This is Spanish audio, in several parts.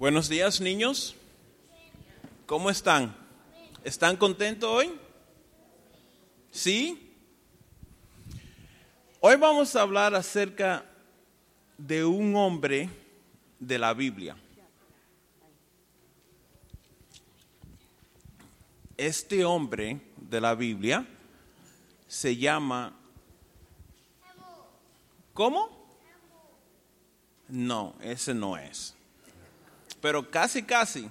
Buenos días, niños. ¿Cómo están? ¿Están contentos hoy? ¿Sí? Hoy vamos a hablar acerca de un hombre de la Biblia. Este hombre de la Biblia se llama... ¿Cómo? No, ese no es. Pero casi, casi.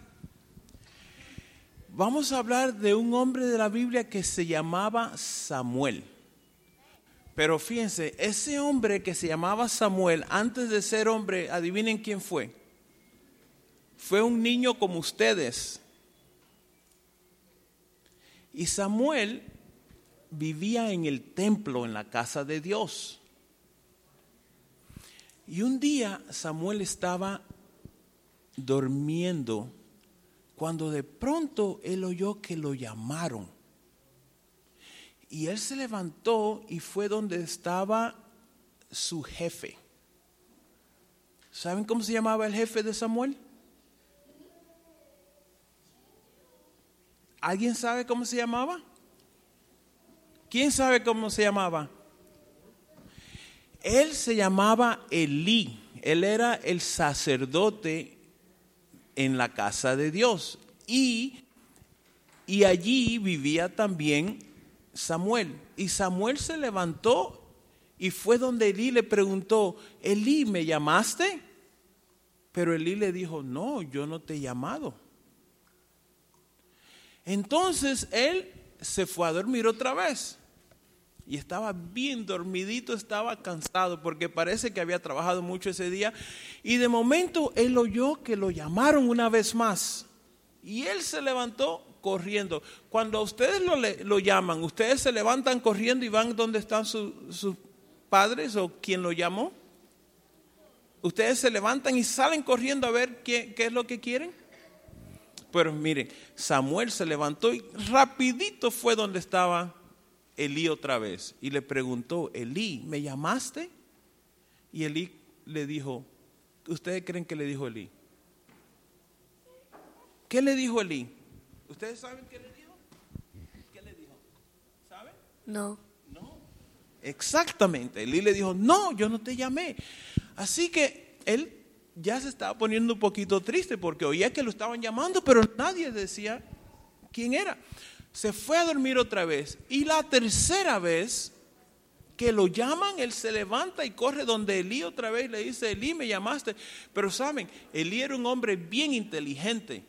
Vamos a hablar de un hombre de la Biblia que se llamaba Samuel. Pero fíjense, ese hombre que se llamaba Samuel, antes de ser hombre, adivinen quién fue. Fue un niño como ustedes. Y Samuel vivía en el templo, en la casa de Dios. Y un día Samuel estaba durmiendo cuando de pronto él oyó que lo llamaron. Y él se levantó y fue donde estaba su jefe. ¿Saben cómo se llamaba el jefe de Samuel? ¿Alguien sabe cómo se llamaba? ¿Quién sabe cómo se llamaba? Él se llamaba Elí. Él era el sacerdote en la casa de Dios. Y, y allí vivía también Samuel. Y Samuel se levantó y fue donde Elí le preguntó, Elí, ¿me llamaste? Pero Elí le dijo, no, yo no te he llamado. Entonces él se fue a dormir otra vez. Y estaba bien dormidito, estaba cansado porque parece que había trabajado mucho ese día. Y de momento él oyó que lo llamaron una vez más. Y él se levantó corriendo. Cuando a ustedes lo, llaman, ustedes se levantan corriendo y van donde están sus padres o quien lo llamó. Ustedes se levantan y salen corriendo a ver qué, qué es lo que quieren. Pero miren, Samuel se levantó y rapidito fue donde estaba Elí otra vez y le preguntó, Elí, ¿me llamaste? Y Elí le dijo, ¿ustedes creen que le dijo Elí? ¿Qué le dijo Elí? ¿Ustedes saben qué le dijo? ¿Qué le dijo? ¿Saben? No. No. Exactamente. Elí le dijo, no, yo no te llamé. Así que él ya se estaba poniendo un poquito triste porque oía que lo estaban llamando, pero nadie decía quién era. Se fue a dormir otra vez y la tercera vez que lo llaman, él se levanta y corre donde Elí otra vez le dice, Elí, me llamaste. Pero saben, Elí era un hombre bien inteligente.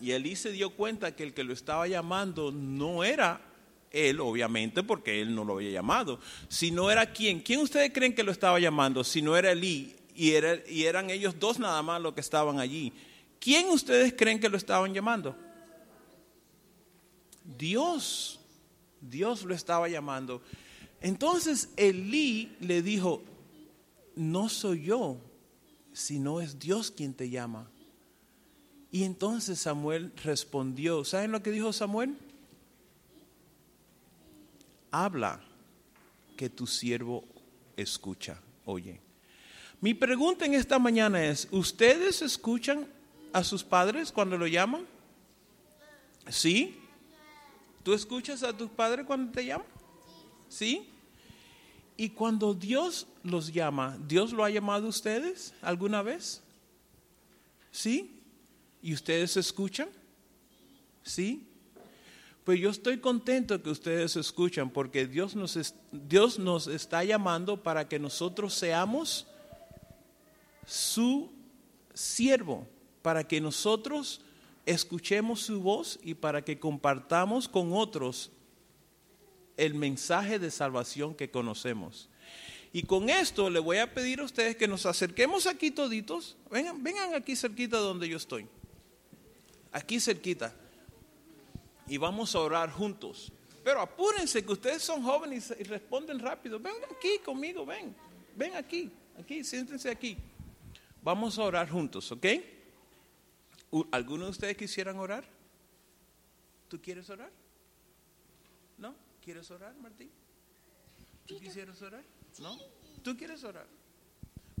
Y Elí se dio cuenta que el que lo estaba llamando no era él, obviamente, porque él no lo había llamado, sino era quién. ¿Quién ustedes creen que lo estaba llamando? Si no era Elí, y, era, y eran ellos dos nada más los que estaban allí. ¿Quién ustedes creen que lo estaban llamando? Dios. Dios lo estaba llamando. Entonces Elí le dijo, no soy yo, sino es Dios quien te llama. Y entonces Samuel respondió, ¿saben lo que dijo Samuel? Habla que tu siervo escucha, oye. Mi pregunta en esta mañana es, ¿ustedes escuchan a sus padres cuando lo llaman? ¿Sí? ¿Tú escuchas a tus padres cuando te llaman? ¿Sí? Y cuando Dios los llama, ¿Dios lo ha llamado a ustedes alguna vez? ¿Sí? ¿Y ustedes escuchan? ¿Sí? Pues yo estoy contento que ustedes escuchan porque Dios nos, Dios nos está llamando para que nosotros seamos su siervo, para que nosotros escuchemos su voz y para que compartamos con otros el mensaje de salvación que conocemos. Y con esto le voy a pedir a ustedes que nos acerquemos aquí toditos. Vengan, vengan aquí cerquita donde yo estoy. Aquí cerquita. Y vamos a orar juntos. Pero apúrense que ustedes son jóvenes y responden rápido. Ven aquí conmigo, ven. Ven aquí, aquí, siéntense aquí. Vamos a orar juntos, ¿ok? ¿Alguno de ustedes quisieran orar? ¿Tú quieres orar? ¿No? ¿Quieres orar, Martín? ¿Tú quisieras orar? ¿No? ¿Tú quieres orar?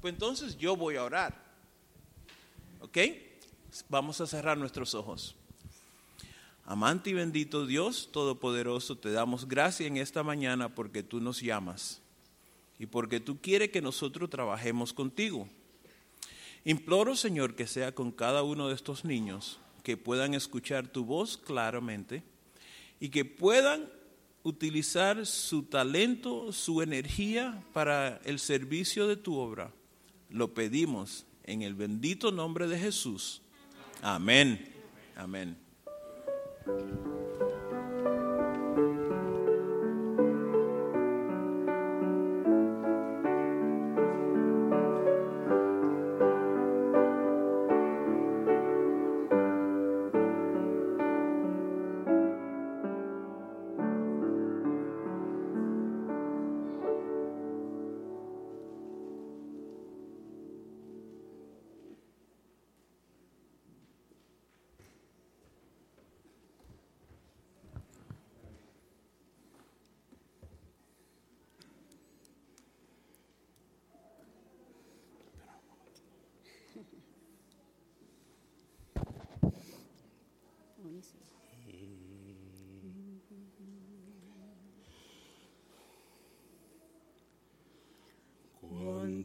Pues entonces yo voy a orar. ¿Ok? Vamos a cerrar nuestros ojos. Amante y bendito Dios Todopoderoso, te damos gracias en esta mañana porque tú nos llamas y porque tú quieres que nosotros trabajemos contigo. Imploro, Señor, que sea con cada uno de estos niños, que puedan escuchar tu voz claramente y que puedan utilizar su talento, su energía para el servicio de tu obra. Lo pedimos en el bendito nombre de Jesús. Amén. Amén.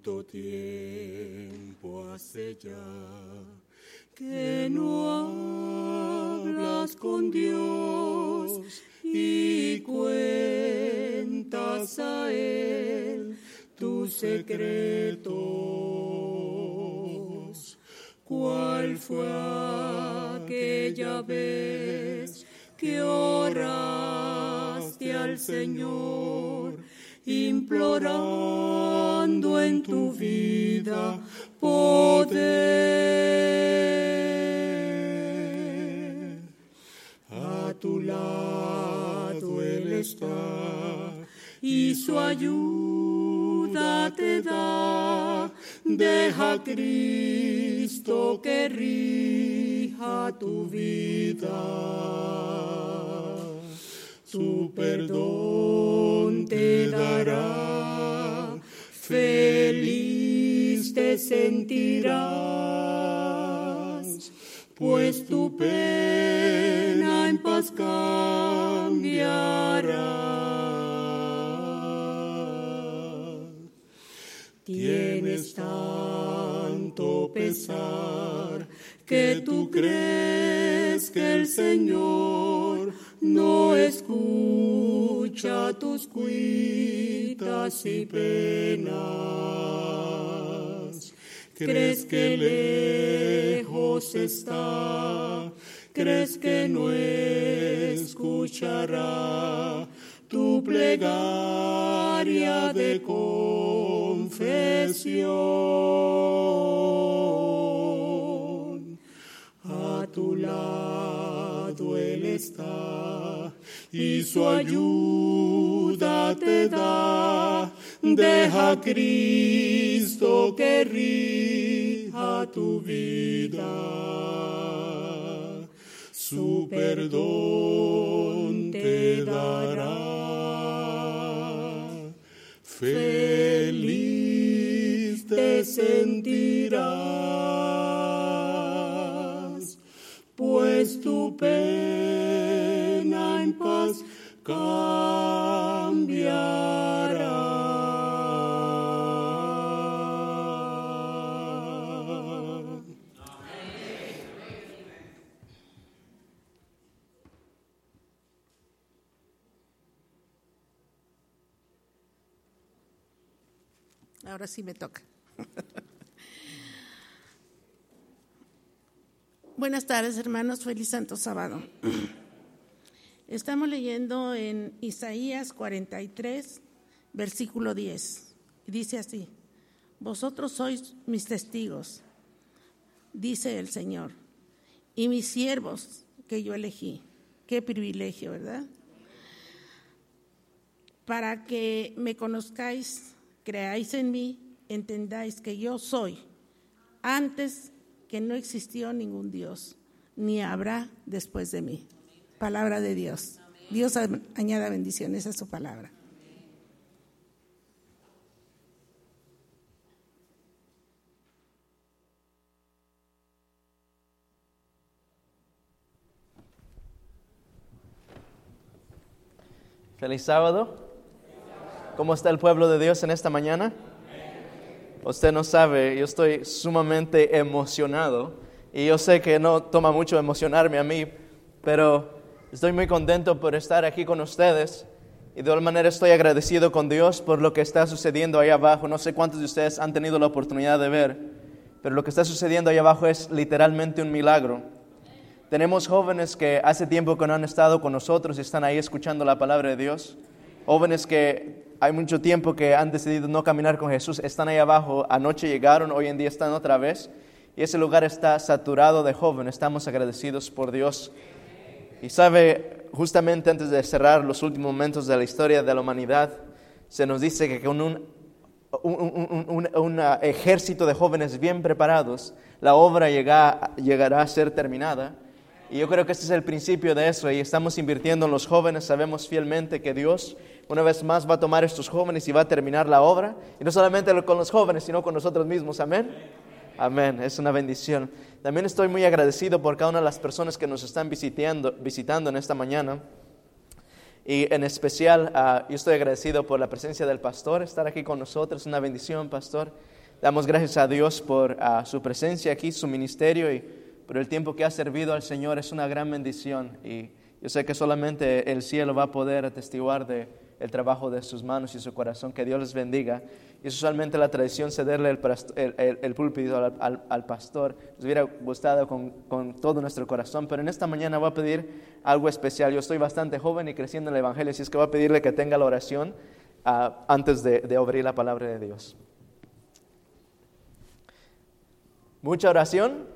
¿Cuánto tiempo hace ya que no hablas con Dios y cuentas a Él tus secretos? ¿Cuál fue aquella vez que oraste al Señor? implorando en tu vida poder. A tu lado Él está y su ayuda te da. Deja a Cristo que rija tu vida su perdón te dará, feliz te sentirás, pues tu pena en paz cambiará. Tienes tanto pesar que tú crees que el Señor no escucha tus y penas. Crees que lejos está, crees que no escuchará tu plegaria de confesión. A tu lado Él está y su ayuda te da. Deja a Cristo que rija tu vida. Su perdón te dará. Feliz te sentirás, cambiará. Ahora sí me toca. Buenas tardes, hermanos. Feliz Santo Sábado. Estamos leyendo en Isaías 43, versículo 10. Dice así, vosotros sois mis testigos, dice el Señor, y mis siervos que yo elegí. Qué privilegio, ¿verdad? Para que me conozcáis, creáis en mí, entendáis que yo soy, antes que no existió ningún Dios, ni habrá después de mí palabra de Dios. Dios añada bendiciones a su palabra. Feliz sábado. ¿Cómo está el pueblo de Dios en esta mañana? Usted no sabe, yo estoy sumamente emocionado y yo sé que no toma mucho emocionarme a mí, pero estoy muy contento por estar aquí con ustedes y de igual manera estoy agradecido con Dios por lo que está sucediendo ahí abajo. No sé cuántos de ustedes han tenido la oportunidad de ver, pero lo que está sucediendo ahí abajo es literalmente un milagro. Tenemos jóvenes que hace tiempo que no han estado con nosotros y están ahí escuchando la palabra de Dios. Jóvenes que hay mucho tiempo que han decidido no caminar con Jesús, están ahí abajo, anoche llegaron, hoy en día están otra vez. Y ese lugar está saturado de jóvenes. Estamos agradecidos por Dios. Y sabe, justamente antes de cerrar los últimos momentos de la historia de la humanidad, se nos dice que con un, un, un, un ejército de jóvenes bien preparados, la obra llega, llegará a ser terminada. Y yo creo que este es el principio de eso y estamos invirtiendo en los jóvenes, sabemos fielmente que Dios una vez más va a tomar estos jóvenes y va a terminar la obra. Y no solamente con los jóvenes, sino con nosotros mismos. Amén. Amén. Es una bendición. También estoy muy agradecido por cada una de las personas que nos están visitando, visitando en esta mañana. Y en especial, uh, yo estoy agradecido por la presencia del pastor, estar aquí con nosotros. Una bendición, pastor. Damos gracias a Dios por uh, su presencia aquí, su ministerio y por el tiempo que ha servido al Señor. Es una gran bendición. Y yo sé que solamente el cielo va a poder atestiguar de el trabajo de sus manos y su corazón. Que Dios les bendiga. Y es usualmente la tradición cederle el, el, el, púlpito al, pastor. Nos hubiera gustado con, todo nuestro corazón, pero en esta mañana voy a pedir algo especial. Yo estoy bastante joven y creciendo en el Evangelio, así es que voy a pedirle que tenga la oración uh, antes de, de abrir la palabra de Dios. ¿Mucha oración?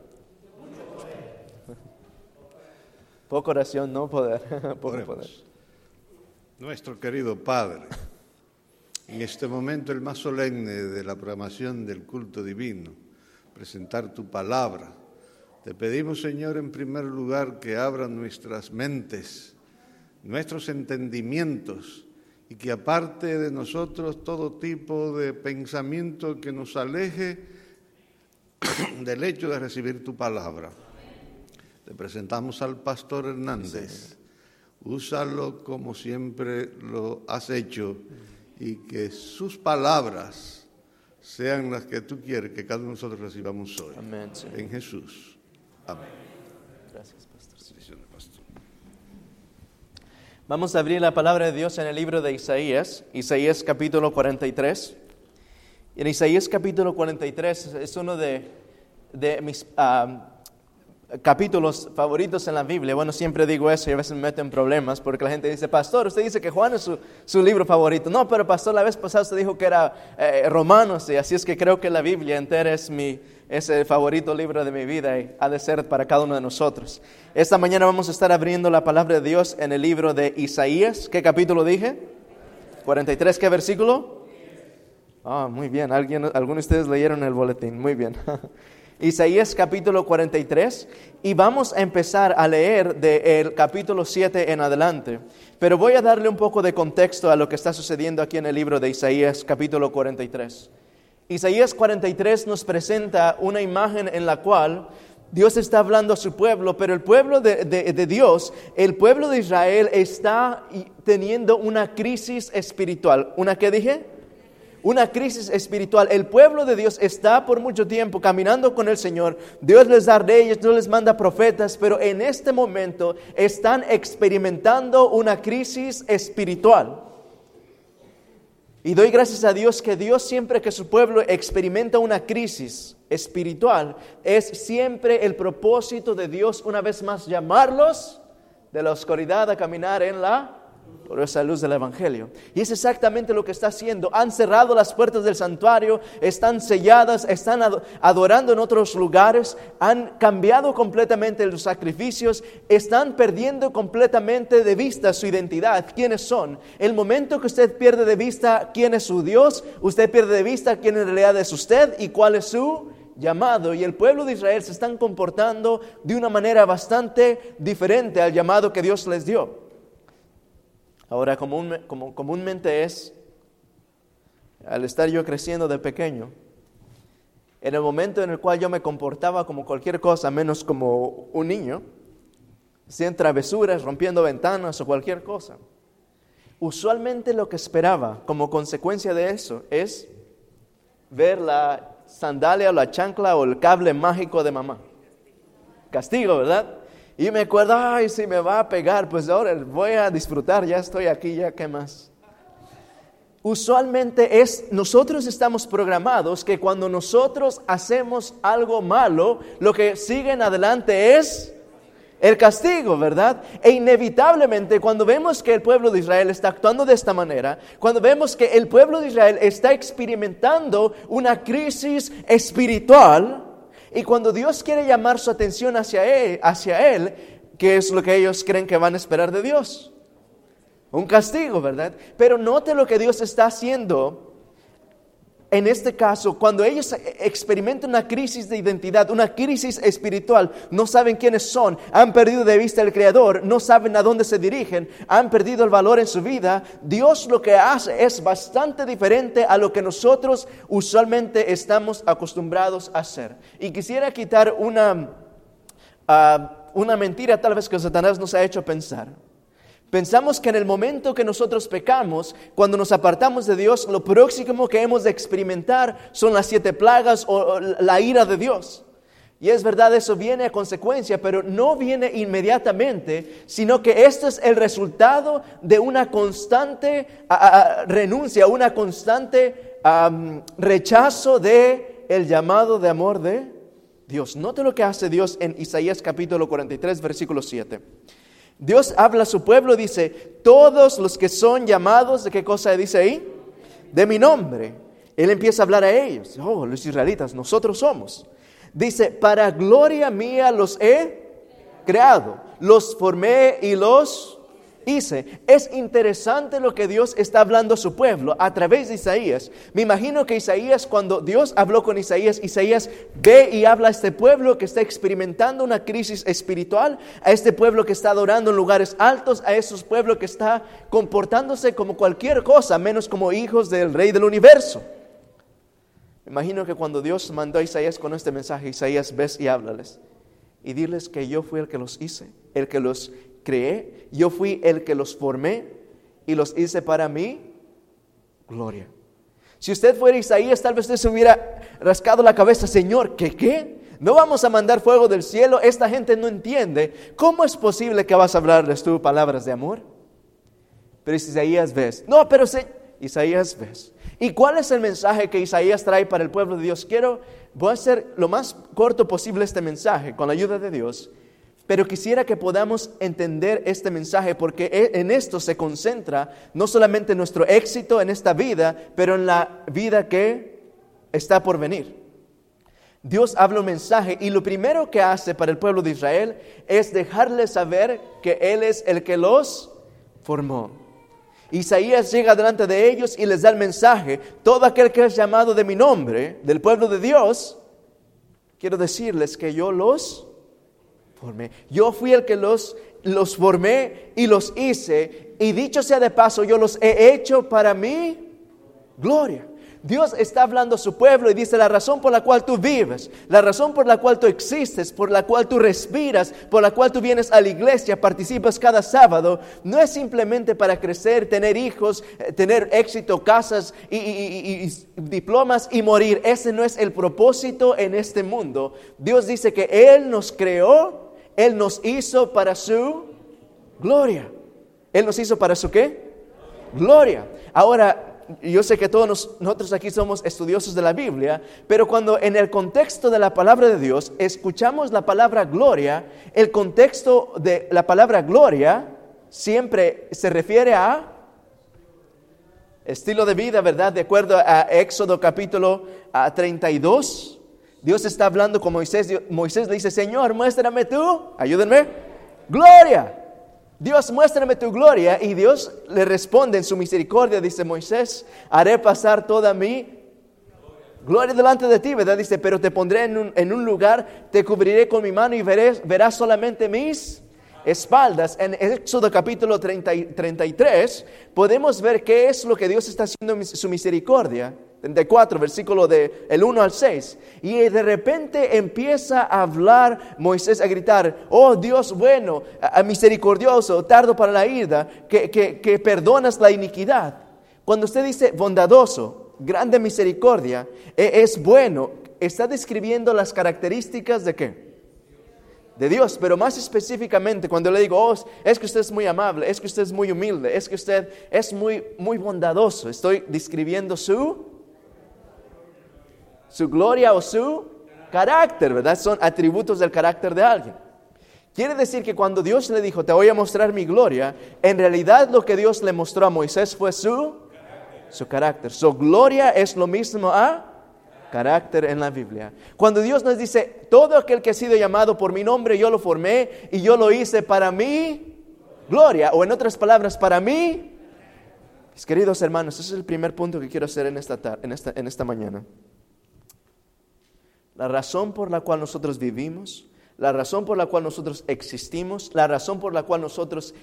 Poca oración, no poder. Poco poder. Nuestro querido Padre, en este momento el más solemne de la programación del culto divino, presentar tu palabra. Te pedimos, Señor, en primer lugar que abran nuestras mentes, nuestros entendimientos y que aparte de nosotros todo tipo de pensamiento que nos aleje del hecho de recibir tu palabra. Te presentamos al pastor Hernández. Úsalo como siempre lo has hecho y que sus palabras sean las que tú quieres que cada uno de nosotros recibamos hoy. Amén. En Jesús. Amén. Gracias, pastor. Vamos a abrir la palabra de Dios en el libro de Isaías, Isaías capítulo 43. Y en Isaías capítulo 43 es uno de, de mis... Uh, capítulos favoritos en la Biblia. Bueno, siempre digo eso y a veces me meto en problemas porque la gente dice, pastor, usted dice que Juan es su, su libro favorito. No, pero pastor, la vez pasada usted dijo que era eh, Romanos y así es que creo que la Biblia entera es, mi, es el favorito libro de mi vida y ha de ser para cada uno de nosotros. Esta mañana vamos a estar abriendo la palabra de Dios en el libro de Isaías. ¿Qué capítulo dije? 43, ¿qué versículo? Ah, muy bien. ¿Alguien, algunos de ustedes leyeron el boletín. Muy bien. Isaías capítulo 43 y vamos a empezar a leer del capítulo 7 en adelante. Pero voy a darle un poco de contexto a lo que está sucediendo aquí en el libro de Isaías capítulo 43. Isaías 43 nos presenta una imagen en la cual Dios está hablando a su pueblo, pero el pueblo de, de, Dios, el pueblo de Israel está teniendo una crisis espiritual. ¿Una qué dije? Una crisis espiritual. El pueblo de Dios está por mucho tiempo caminando con el Señor. Dios les da reyes, Dios les manda profetas, pero en este momento están experimentando una crisis espiritual. Y doy gracias a Dios que Dios siempre que su pueblo experimenta una crisis espiritual, es siempre el propósito de Dios una vez más llamarlos de la oscuridad a caminar en la por esa luz del Evangelio. Y es exactamente lo que está haciendo. Han cerrado las puertas del santuario, están selladas, están adorando en otros lugares, han cambiado completamente los sacrificios, están perdiendo completamente de vista su identidad, quiénes son. El momento que usted pierde de vista quién es su Dios, usted pierde de vista quién en realidad es usted y cuál es su llamado y el pueblo de Israel se están comportando de una manera bastante diferente al llamado que Dios les dio. Ahora, como comúnmente es, al estar yo creciendo de pequeño, en el momento en el cual yo me comportaba como cualquier cosa menos como un niño, sin travesuras, rompiendo ventanas o cualquier cosa. Usualmente lo que esperaba como consecuencia de eso es ver la sandalia o la chancla o el cable mágico de mamá. Castigo, ¿verdad? Y me acuerdo, ay, si me va a pegar, pues ahora voy a disfrutar, ya estoy aquí, ya qué más. Usualmente es, nosotros estamos programados que cuando nosotros hacemos algo malo, lo que sigue en adelante es el castigo, ¿verdad? E inevitablemente cuando vemos que el pueblo de Israel está actuando de esta manera, cuando vemos que el pueblo de Israel está experimentando una crisis espiritual, y cuando Dios quiere llamar su atención hacia él, hacia él, ¿qué es lo que ellos creen que van a esperar de Dios? Un castigo, ¿verdad? Pero note lo que Dios está haciendo en este caso, cuando ellos experimentan una crisis de identidad, una crisis espiritual, no saben quiénes son, han perdido de vista al Creador, no saben a dónde se dirigen, han perdido el valor en su vida, Dios lo que hace es bastante diferente a lo que nosotros usualmente estamos acostumbrados a hacer. Y quisiera quitar una, ah, una mentira tal vez que Satanás nos ha hecho pensar. Pensamos que en el momento que nosotros pecamos, cuando nos apartamos de Dios, lo próximo que hemos de experimentar son las siete plagas o la ira de Dios. Y es verdad, eso viene a consecuencia, pero no viene inmediatamente, sino que esto es el resultado de una constante renuncia, una constante rechazo de el llamado de amor de Dios. Note lo que hace Dios en Isaías capítulo 43, versículo 7. Dios habla a su pueblo, dice, todos los que son llamados, ¿de qué cosa dice ahí? De mi nombre. Él empieza a hablar a ellos. Oh, los israelitas, nosotros somos. Dice, para gloria mía los he creado, los formé y los hice. Es interesante lo que Dios está hablando a su pueblo a través de Isaías. Me imagino que Isaías, cuando Dios habló con Isaías, Isaías ve y habla a este pueblo que está experimentando una crisis espiritual, a este pueblo que está adorando en lugares altos, a esos pueblos que está comportándose como cualquier cosa, menos como hijos del rey del universo. Me imagino que cuando Dios mandó a Isaías con este mensaje, Isaías ves y háblales y diles que yo fui el que los hice, el que los creé, yo fui el que los formé y los hice para mí gloria. Si usted fuera Isaías, tal vez usted se hubiera rascado la cabeza, Señor, ¿qué qué? No vamos a mandar fuego del cielo, esta gente no entiende. ¿Cómo es posible que vas a hablarles tú palabras de amor? Pero Isaías ves, no, pero Isaías ves. ¿Y cuál es el mensaje que Isaías trae para el pueblo de Dios? Quiero, voy a hacer lo más corto posible este mensaje con la ayuda de Dios. Pero quisiera que podamos entender este mensaje porque e, en esto se concentra no solamente nuestro éxito en esta vida, pero en la vida que está por venir. Dios habla un mensaje y lo primero que hace para el pueblo de Israel es dejarles saber que Él es el que los formó. Isaías llega delante de ellos y les da el mensaje, todo aquel que es llamado de mi nombre, del pueblo de Dios, quiero decirles que yo los formé. Yo fui el que los, los formé y los hice. Y dicho sea de paso, yo los he hecho para mi gloria. Dios está hablando a su pueblo y dice la razón por la cual tú vives, la razón por la cual tú existes, por la cual tú respiras, por la cual tú vienes a la iglesia, participas cada sábado, no es simplemente para crecer, tener hijos, eh, tener éxito, casas y diplomas y morir. Ese no es el propósito en este mundo. Dios dice que Él nos creó él nos hizo para su gloria. Él nos hizo para su qué? Gloria. Ahora, yo sé que todos nosotros aquí somos estudiosos de la Biblia, pero cuando en el contexto de la palabra de Dios escuchamos la palabra gloria, el contexto de la palabra gloria siempre se refiere a estilo de vida, ¿verdad? De acuerdo a Éxodo capítulo 32 Dios está hablando con Moisés. Moisés le dice, Señor, muéstrame tú, ayúdenme, gloria. Dios, muéstrame tu gloria. Y Dios le responde en su misericordia, dice Moisés, haré pasar toda mi gloria delante de ti, ¿verdad? Dice, pero te pondré en un, lugar, te cubriré con mi mano y verás solamente mis espaldas. En Éxodo capítulo 33 podemos ver qué es lo que Dios está haciendo en su misericordia. 34, versículo de el 1 al 6. Y de repente empieza a hablar Moisés, a gritar, oh Dios bueno, misericordioso, tardo para la ira, que, que- que perdonas la iniquidad. Cuando usted dice bondadoso, grande misericordia, e- es bueno, está describiendo las características de qué? de Dios, pero más específicamente cuando le digo, oh, es que usted es muy amable, es que usted es muy humilde, es que usted es muy, muy bondadoso, estoy describiendo su, su gloria o su carácter, ¿verdad? Son atributos del carácter de alguien. Quiere decir que cuando Dios le dijo, te voy a mostrar mi gloria, en realidad lo que Dios le mostró a Moisés fue su, carácter. Su gloria es lo mismo a carácter en la Biblia. Cuando Dios nos dice, todo aquel que ha sido llamado por mi nombre, yo lo formé y yo lo hice para mi gloria, o en otras palabras, para mí. Mis queridos hermanos, ese es el primer punto que quiero hacer en esta, en esta, en esta mañana. La razón por la cual nosotros vivimos, la razón por la cual nosotros existimos, la razón por la cual nosotros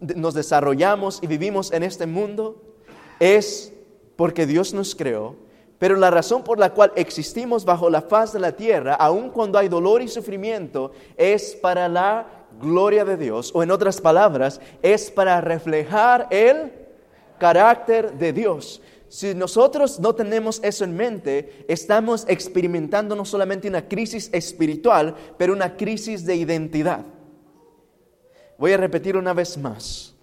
nos desarrollamos y vivimos en este mundo es porque Dios nos creó, pero la razón por la cual existimos bajo la faz de la tierra, aun cuando hay dolor y sufrimiento, es para la gloria de Dios, o en otras palabras, es para reflejar el carácter de Dios. Si nosotros no tenemos eso en mente, estamos experimentando no solamente una crisis espiritual, pero una crisis de identidad. Voy a repetir una vez más.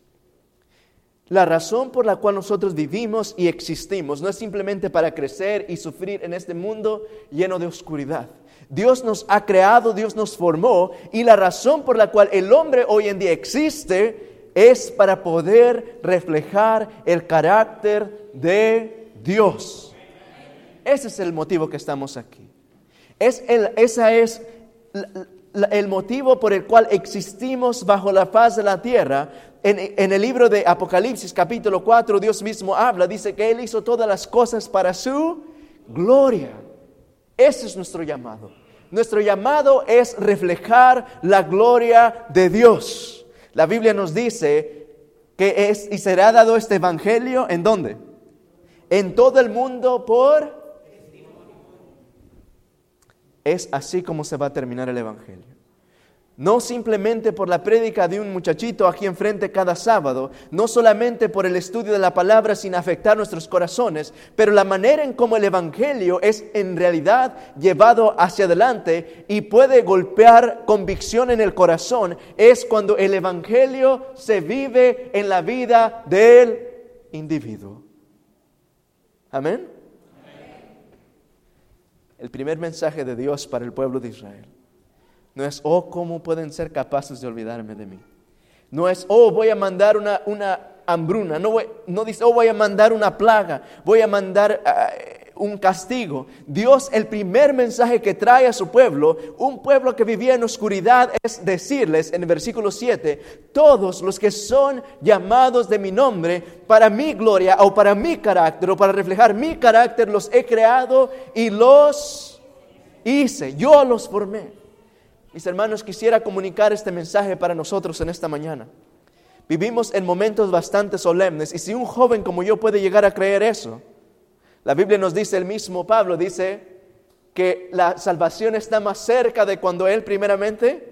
La razón por la cual nosotros vivimos y existimos no es simplemente para crecer y sufrir en este mundo lleno de oscuridad. Dios nos ha creado, Dios nos formó y la razón por la cual el hombre hoy en día existe es para poder reflejar el carácter de Dios. Ese es el motivo que estamos aquí. Es el, esa es el motivo por el cual existimos bajo la faz de la tierra. En, en el libro de Apocalipsis capítulo 4 Dios mismo habla, dice que Él hizo todas las cosas para su gloria. Ese es nuestro llamado. Nuestro llamado es reflejar la gloria de Dios. La Biblia nos dice que es y será dado este evangelio en dónde? En todo el mundo por es así como se va a terminar el Evangelio. No simplemente por la prédica de un muchachito aquí enfrente cada sábado, no solamente por el estudio de la palabra sin afectar nuestros corazones, pero la manera en cómo el Evangelio es en realidad llevado hacia adelante y puede golpear convicción en el corazón es cuando el Evangelio se vive en la vida del individuo. Amén. El primer mensaje de Dios para el pueblo de Israel no es, oh, ¿cómo pueden ser capaces de olvidarme de mí? No es, oh, voy a mandar una, una hambruna. No, voy- no dice, oh, voy a mandar una plaga. Voy a mandar ah, un castigo. Dios, el primer mensaje que trae a su pueblo, un pueblo que vivía en oscuridad, es decirles en el versículo 7, todos los que son llamados de mi nombre, para mi gloria o para mi carácter o para reflejar mi carácter, los he creado y los hice. Yo los formé. Mis hermanos, quisiera comunicar este mensaje para nosotros en esta mañana. Vivimos en momentos bastante solemnes y si un joven como yo puede llegar a creer eso, la Biblia nos dice el mismo Pablo, dice que la salvación está más cerca de cuando él primeramente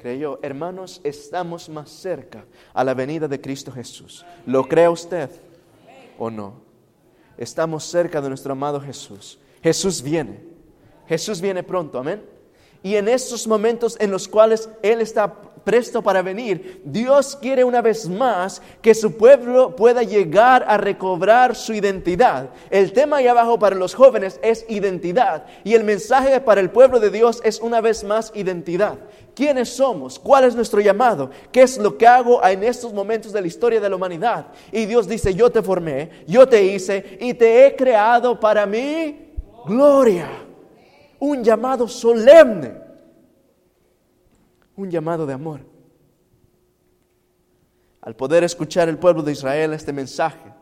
creyó. Hermanos, estamos más cerca a la venida de Cristo Jesús. ¿Lo cree usted o no? Estamos cerca de nuestro amado Jesús. Jesús viene. Jesús viene pronto, amén. Y en estos momentos en los cuales Él está presto para venir, Dios quiere una vez más que su pueblo pueda llegar a recobrar su identidad. El tema ahí abajo para los jóvenes es identidad y el mensaje para el pueblo de Dios es una vez más identidad. ¿Quiénes somos? ¿Cuál es nuestro llamado? ¿Qué es lo que hago en estos momentos de la historia de la humanidad? Y Dios dice, yo te formé, yo te hice y te he creado para mi gloria un llamado solemne, un llamado de amor. Al poder escuchar el pueblo de Israel este mensaje,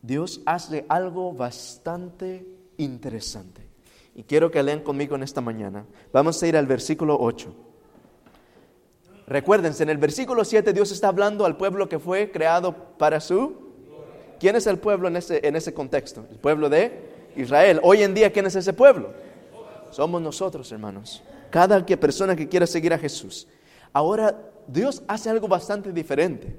Dios hace algo bastante interesante. Y quiero que lean conmigo en esta mañana. Vamos a ir al versículo 8. Recuérdense, en el versículo 7 Dios está hablando al pueblo que fue creado para su ¿Quién es el pueblo en ese, en ese contexto? El pueblo de Israel. Hoy en día, ¿quién es ese pueblo? Somos nosotros, hermanos. Cada que- persona que quiera seguir a Jesús. Ahora, Dios hace algo bastante diferente.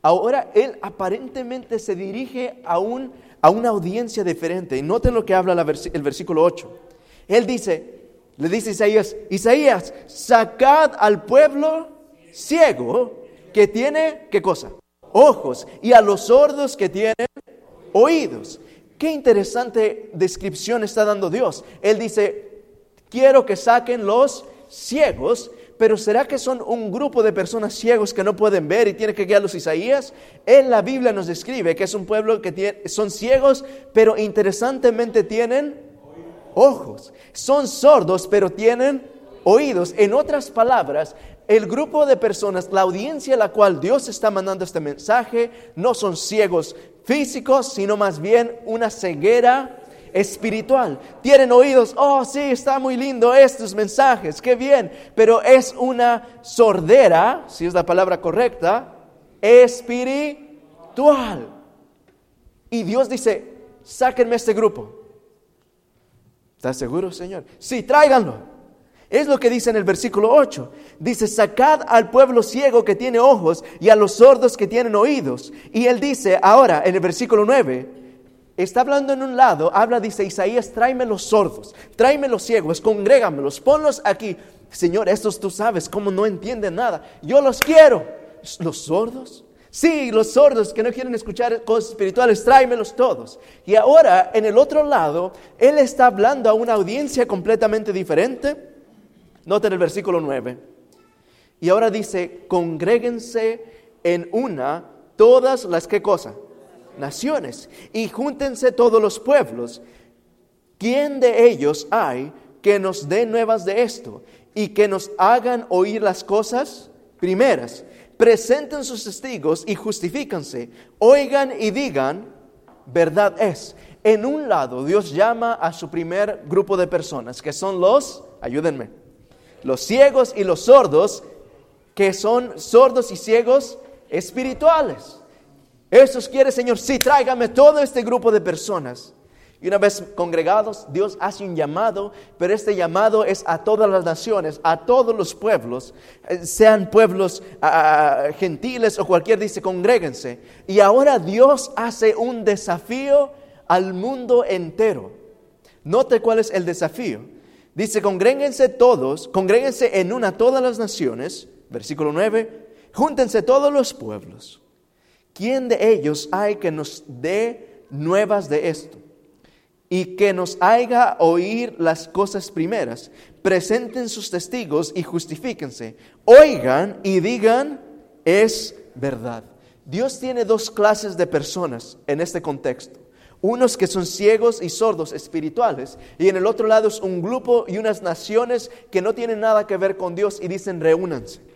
Ahora Él aparentemente se dirige a, un, a una audiencia diferente. Y noten lo que habla el versículo 8. Él dice, le dice a Isaías, Isaías, sacad al pueblo ciego que tiene, ¿qué cosa? Ojos. Y a los sordos que tienen oídos. Qué interesante descripción está dando Dios. Él dice, quiero que saquen los ciegos, pero ¿será que son un grupo de personas ciegos que no pueden ver y tiene que guiarlos Isaías? En la Biblia nos describe que es un pueblo que tiene, son ciegos, pero interesantemente tienen ojos. Son sordos, pero tienen oídos. En otras palabras, el grupo de personas, la audiencia a la cual Dios está mandando este mensaje, no son ciegos físicos, sino más bien una ceguera espiritual. Tienen oídos, oh sí, está muy lindo estos mensajes, qué bien, pero es una sordera, si es la palabra correcta, espiritual. Y Dios dice, sáquenme este grupo. ¿Estás seguro, Señor? Sí, tráiganlo. Es lo que dice en el versículo 8. Dice, sacad al pueblo ciego que tiene ojos y a los sordos que tienen oídos. Y él dice ahora en el versículo 9, está hablando en un lado, habla, dice Isaías, tráeme los sordos, tráeme los ciegos, congrégamelos, ponlos aquí. Señor, estos tú sabes cómo no entienden nada. Yo los quiero. ¿Los sordos? Sí, los sordos que no quieren escuchar cosas espirituales, tráemelos todos. Y ahora, en el otro lado, Él está hablando a una audiencia completamente diferente. Noten el versículo 9. Y ahora dice, congréguense en una todas las que cosa? Naciones. Y júntense todos los pueblos. ¿Quién de ellos hay que nos dé nuevas de esto y que nos hagan oír las cosas primeras? Presenten sus testigos y justifícanse. Oigan y digan, verdad es. En un lado, Dios llama a su primer grupo de personas, que son los, ayúdenme, los ciegos y los sordos, que son sordos y ciegos espirituales. Esos quiere, Señor, sí, tráigame todo este grupo de personas. Y una vez congregados, Dios hace un llamado, pero este llamado es a todas las naciones, a todos los pueblos, eh, sean pueblos ah, gentiles o cualquier, dice, congréguense. Y ahora Dios hace un desafío al mundo entero. Note cuál es el desafío. Dice, congréguense todos, congréguense en una todas las naciones, versículo 9, júntense todos los pueblos. ¿Quién de ellos hay que nos dé nuevas de esto? Y que nos haga oír las cosas primeras. Presenten sus testigos y justifíquense. Oigan y digan, es verdad. Dios tiene dos clases de personas en este contexto. Unos que son ciegos y sordos espirituales. Y en el otro lado es un grupo y unas naciones que no tienen nada que ver con Dios y dicen reúnanse.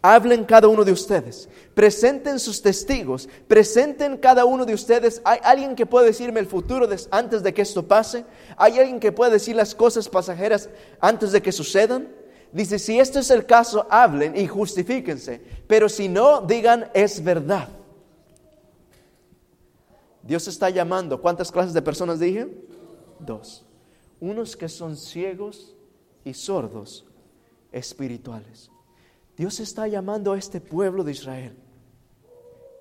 Hablen cada uno de ustedes, presenten sus testigos, presenten cada uno de ustedes. ¿Hay alguien que puede decirme el futuro antes de que esto pase? ¿Hay alguien que puede decir las cosas pasajeras antes de que sucedan? Dice, si esto es el caso, hablen y justifíquense, pero si no, digan es verdad. Dios está llamando, ¿cuántas clases de personas dije? Dos. Unos que son ciegos y sordos espirituales. Dios está llamando a este pueblo de Israel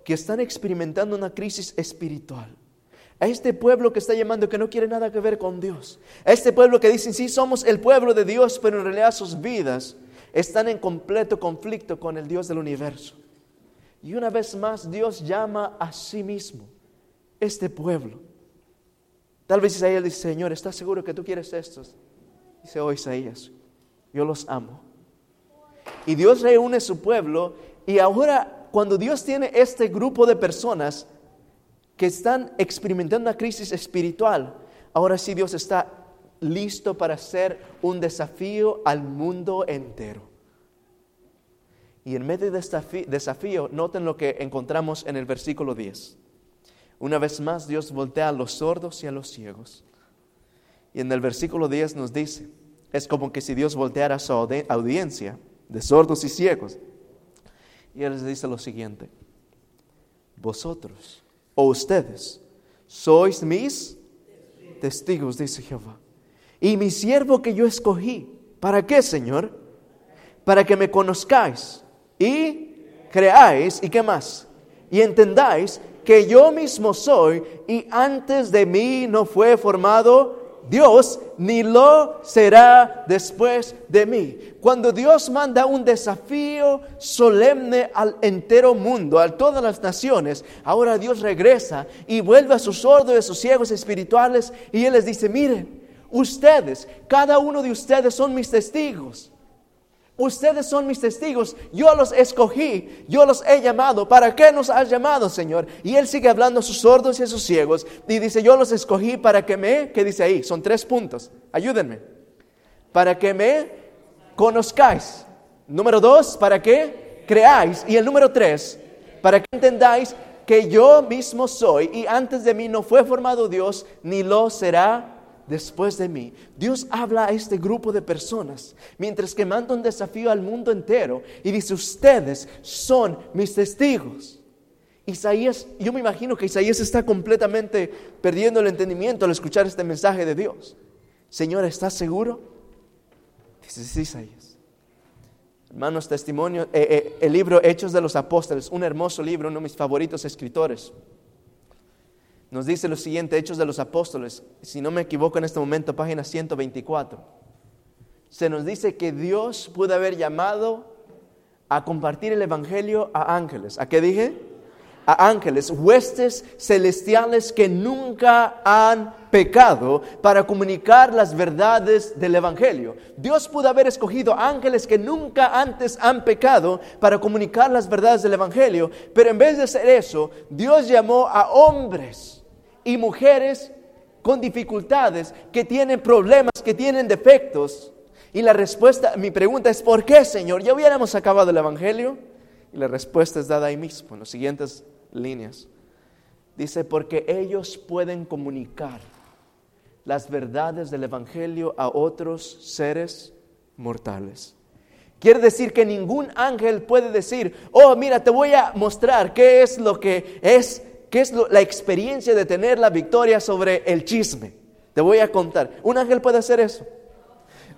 que están experimentando una crisis espiritual. A este pueblo que está llamando que no quiere nada que ver con Dios. A este pueblo que dicen, sí, somos el pueblo de Dios, pero en realidad sus vidas están en completo conflicto con el Dios del universo. Y una vez más Dios llama a sí mismo este pueblo. Tal vez Isaías dice, Señor, ¿estás seguro que tú quieres estos? Dice, oh Isaías, yo los amo. Y Dios reúne su pueblo y ahora cuando Dios tiene este grupo de personas que están experimentando una crisis espiritual, ahora sí Dios está listo para hacer un desafío al mundo entero. Y en medio de este desafío, noten lo que encontramos en el versículo 10. Una vez más Dios voltea a los sordos y a los ciegos. Y en el versículo 10 nos dice, es como que si Dios volteara a su audi- audiencia de sordos y ciegos. Y Él les dice lo siguiente, vosotros o ustedes, sois mis testigos, dice Jehová. Y mi siervo que yo escogí, ¿para qué, Señor? Para que me conozcáis y creáis, ¿y qué más? Y entendáis que yo mismo soy y antes de mí no fue formado Dios, ni lo será después de mí. Cuando Dios manda un desafío solemne al entero mundo, a todas las naciones, ahora Dios regresa y vuelve a sus sordos y a sus ciegos espirituales y Él les dice, miren, ustedes, cada uno de ustedes son mis testigos. Ustedes son mis testigos, yo los escogí, yo los he llamado. ¿Para qué nos has llamado, Señor? Y Él sigue hablando a sus sordos y a sus ciegos y dice, yo los escogí para que me, ¿qué dice ahí? Son tres puntos, ayúdenme. Para que me conozcáis. Número dos, para que creáis. Y el número tres, para que entendáis que yo mismo soy y antes de mí no fue formado Dios, ni lo será después de mí. Dios habla a este grupo de personas mientras que manda un desafío al mundo entero y dice, ustedes son mis testigos. Isaías, yo me imagino que Isaías está completamente perdiendo el entendimiento al escuchar este mensaje de Dios. Señor, ¿estás seguro? Dice, sí, Isaías. Hermanos, testimonio, eh, eh, el libro Hechos de los Apóstoles, un hermoso libro, uno de mis favoritos escritores. Nos dice lo siguiente, Hechos de los Apóstoles, si no me equivoco en este momento, página 124. Se nos dice que Dios pudo haber llamado a compartir el Evangelio a ángeles. ¿A qué dije? A ángeles, huestes celestiales que nunca han pecado para comunicar las verdades del Evangelio. Dios pudo haber escogido ángeles que nunca antes han pecado para comunicar las verdades del Evangelio, pero en vez de hacer eso, Dios llamó a hombres y mujeres con dificultades, que tienen problemas, que tienen defectos. Y la respuesta, mi pregunta es, ¿por qué, Señor? ¿Ya hubiéramos acabado el Evangelio? Y la respuesta es dada ahí mismo, en las siguientes líneas. Dice, porque ellos pueden comunicar las verdades del Evangelio a otros seres mortales. Quiere decir que ningún ángel puede decir, oh, mira, te voy a mostrar qué es lo que es ¿Qué es la experiencia de tener la victoria sobre el chisme? Te voy a contar. ¿Un ángel puede hacer eso?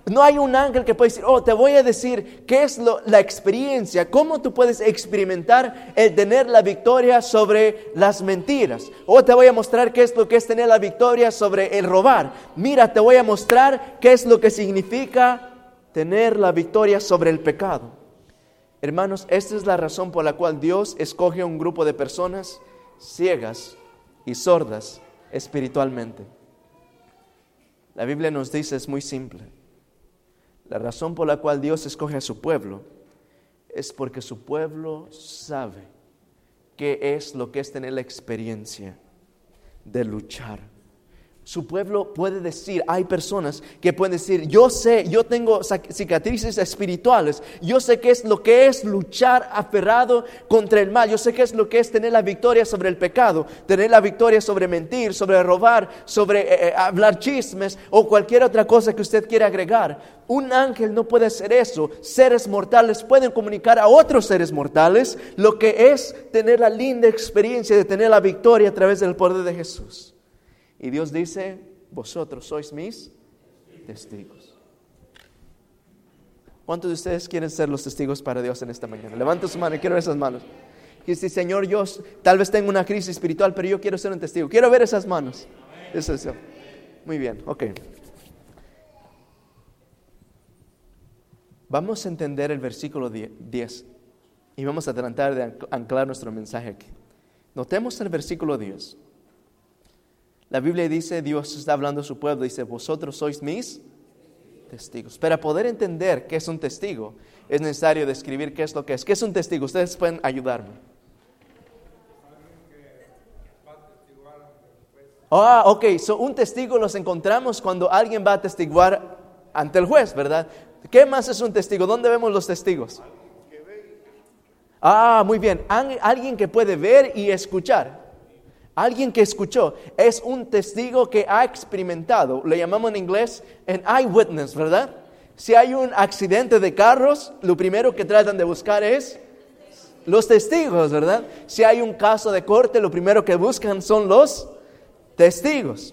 No hay un ángel que puede decir, oh, te voy a decir qué es la experiencia, cómo tú puedes experimentar el tener la victoria sobre las mentiras. O te voy a mostrar qué es lo que es tener la victoria sobre el robar. Mira, te voy a mostrar qué es lo que significa tener la victoria sobre el pecado. Hermanos, esta es la razón por la cual Dios escoge un grupo de personas ciegas y sordas espiritualmente. La Biblia nos dice es muy simple. La razón por la cual Dios escoge a su pueblo es porque su pueblo sabe qué es lo que es tener la experiencia de luchar su pueblo puede decir, hay personas que pueden decir, yo sé, yo tengo cicatrices espirituales, yo sé qué es lo que es luchar aferrado contra el mal, yo sé qué es lo que es tener la victoria sobre el pecado, tener la victoria sobre mentir, sobre robar, sobre eh, eh, hablar chismes o cualquier otra cosa que usted quiera agregar. Un ángel no puede hacer eso. Seres mortales pueden comunicar a otros seres mortales lo que es tener la linda experiencia de tener la victoria a través del poder de Jesús. Y Dios dice, vosotros sois mis testigos. ¿Cuántos de ustedes quieren ser los testigos para Dios en esta mañana? Levanta su mano, quiero ver esas manos. Y dice, Señor, yo tal vez tengo una crisis espiritual, pero yo quiero ser un testigo. Quiero ver esas manos. Eso es Muy bien, ok. Vamos a entender el versículo 10 y vamos a tratar de anclar nuestro mensaje aquí. Notemos el versículo 10. La Biblia dice, Dios está hablando a su pueblo, dice, vosotros sois mis testigos. Para poder entender qué es un testigo, es necesario describir qué es lo que es. ¿Qué es un testigo? Ustedes pueden ayudarme. Ah, ok, so un testigo los encontramos cuando alguien va a testiguar ante el juez, ¿verdad? ¿Qué más es un testigo? ¿Dónde vemos los testigos? Ah, muy bien, alguien que puede ver y escuchar. Alguien que escuchó es un testigo que ha experimentado. Le llamamos en inglés an eyewitness, ¿verdad? Si hay un accidente de carros, lo primero que tratan de buscar es Los testigos, ¿verdad? Si hay un caso de corte, lo primero que buscan son los testigos.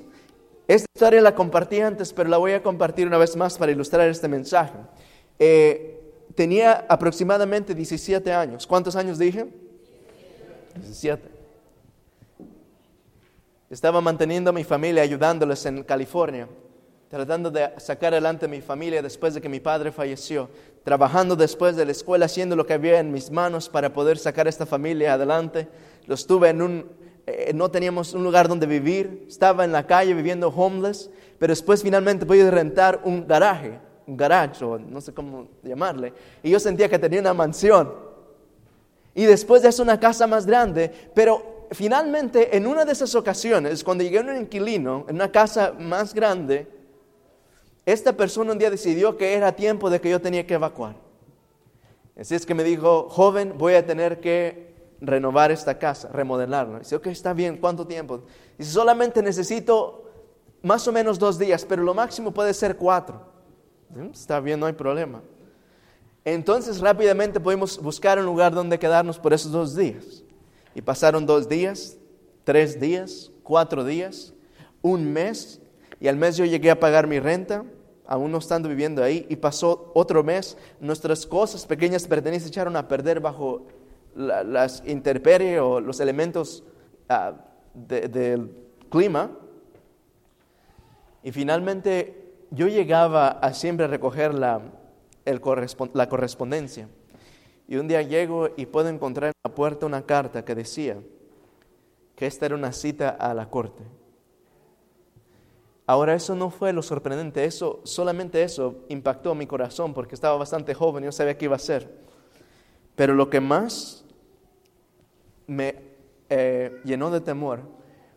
Esta historia la compartí antes, pero la voy a compartir una vez más para ilustrar este mensaje. Eh, tenía aproximadamente 17 años. ¿Cuántos años dije? 17. Estaba manteniendo a mi familia, ayudándoles en California, tratando de sacar adelante a mi familia después de que mi padre falleció, trabajando después de la escuela, haciendo lo que había en mis manos para poder sacar a esta familia adelante. Lo estuve en un, eh, no teníamos un lugar donde vivir, estaba en la calle viviendo homeless, pero después finalmente pude rentar un garaje, un garage, o no sé cómo llamarle, y yo sentía que tenía una mansión. Y después de eso una casa más grande, pero finalmente, en una de esas ocasiones, cuando llegué a un inquilino, en una casa más grande, esta persona un día decidió que era tiempo de que yo tenía que evacuar. Así es que me dijo, joven, voy a tener que renovar esta casa, remodelarla. Dice, ok, está bien, ¿cuánto tiempo? Dice, solamente necesito más o menos dos días, pero lo máximo puede ser cuatro. Está bien, no hay problema. Entonces rápidamente pudimos buscar un lugar donde quedarnos por esos dos días. Y pasaron dos días, tres días, cuatro días, un mes, y al mes yo llegué a pagar mi renta, aún no estando viviendo ahí, y pasó otro mes, nuestras cosas pequeñas pertenencias se echaron a perder bajo las intemperies o los elementos ah, del clima, y finalmente yo llegaba a siempre recoger la, la correspondencia. Y un día llego y puedo encontrar en la puerta una carta que decía que esta era una cita a la corte. Ahora eso no fue lo sorprendente, eso solamente eso impactó mi corazón porque estaba bastante joven, y yo sabía qué iba a ser. Pero lo que más me eh, llenó de temor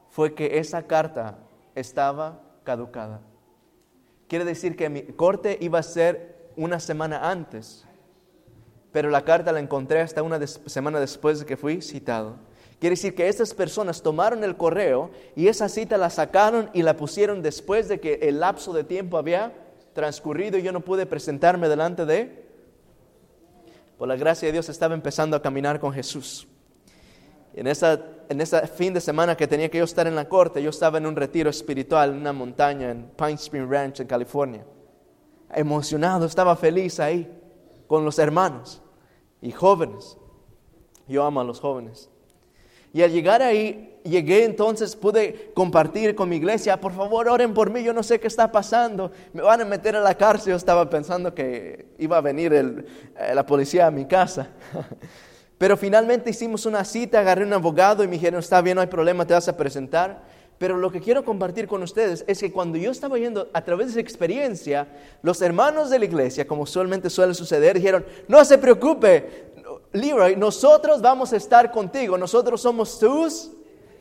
fue que esa carta estaba caducada. Quiere decir que mi corte iba a ser una semana antes pero la carta la encontré hasta una semana después de que fui citado. Quiere decir que esas personas tomaron el correo y esa cita la sacaron y la pusieron después de que el lapso de tiempo había transcurrido y yo no pude presentarme delante de... Por la gracia de Dios estaba empezando a caminar con Jesús. En esa, en ese fin de semana que tenía que yo estar en la corte, yo estaba en un retiro espiritual en una montaña en Pine Spring Ranch, en California. Emocionado, estaba feliz ahí con los hermanos y jóvenes. Yo amo a los jóvenes. Y al llegar ahí, llegué entonces, pude compartir con mi iglesia, por favor oren por mí, yo no sé qué está pasando, me van a meter a la cárcel, yo estaba pensando que iba a venir eh, la policía a mi casa. Pero finalmente hicimos una cita, agarré un abogado y me dijeron, está bien, no hay problema, te vas a presentar. Pero lo que quiero compartir con ustedes es que cuando yo estaba yendo a través de esa experiencia, los hermanos de la iglesia, como usualmente suele suceder, dijeron, no se preocupe, Leroy, nosotros vamos a estar contigo, nosotros somos tus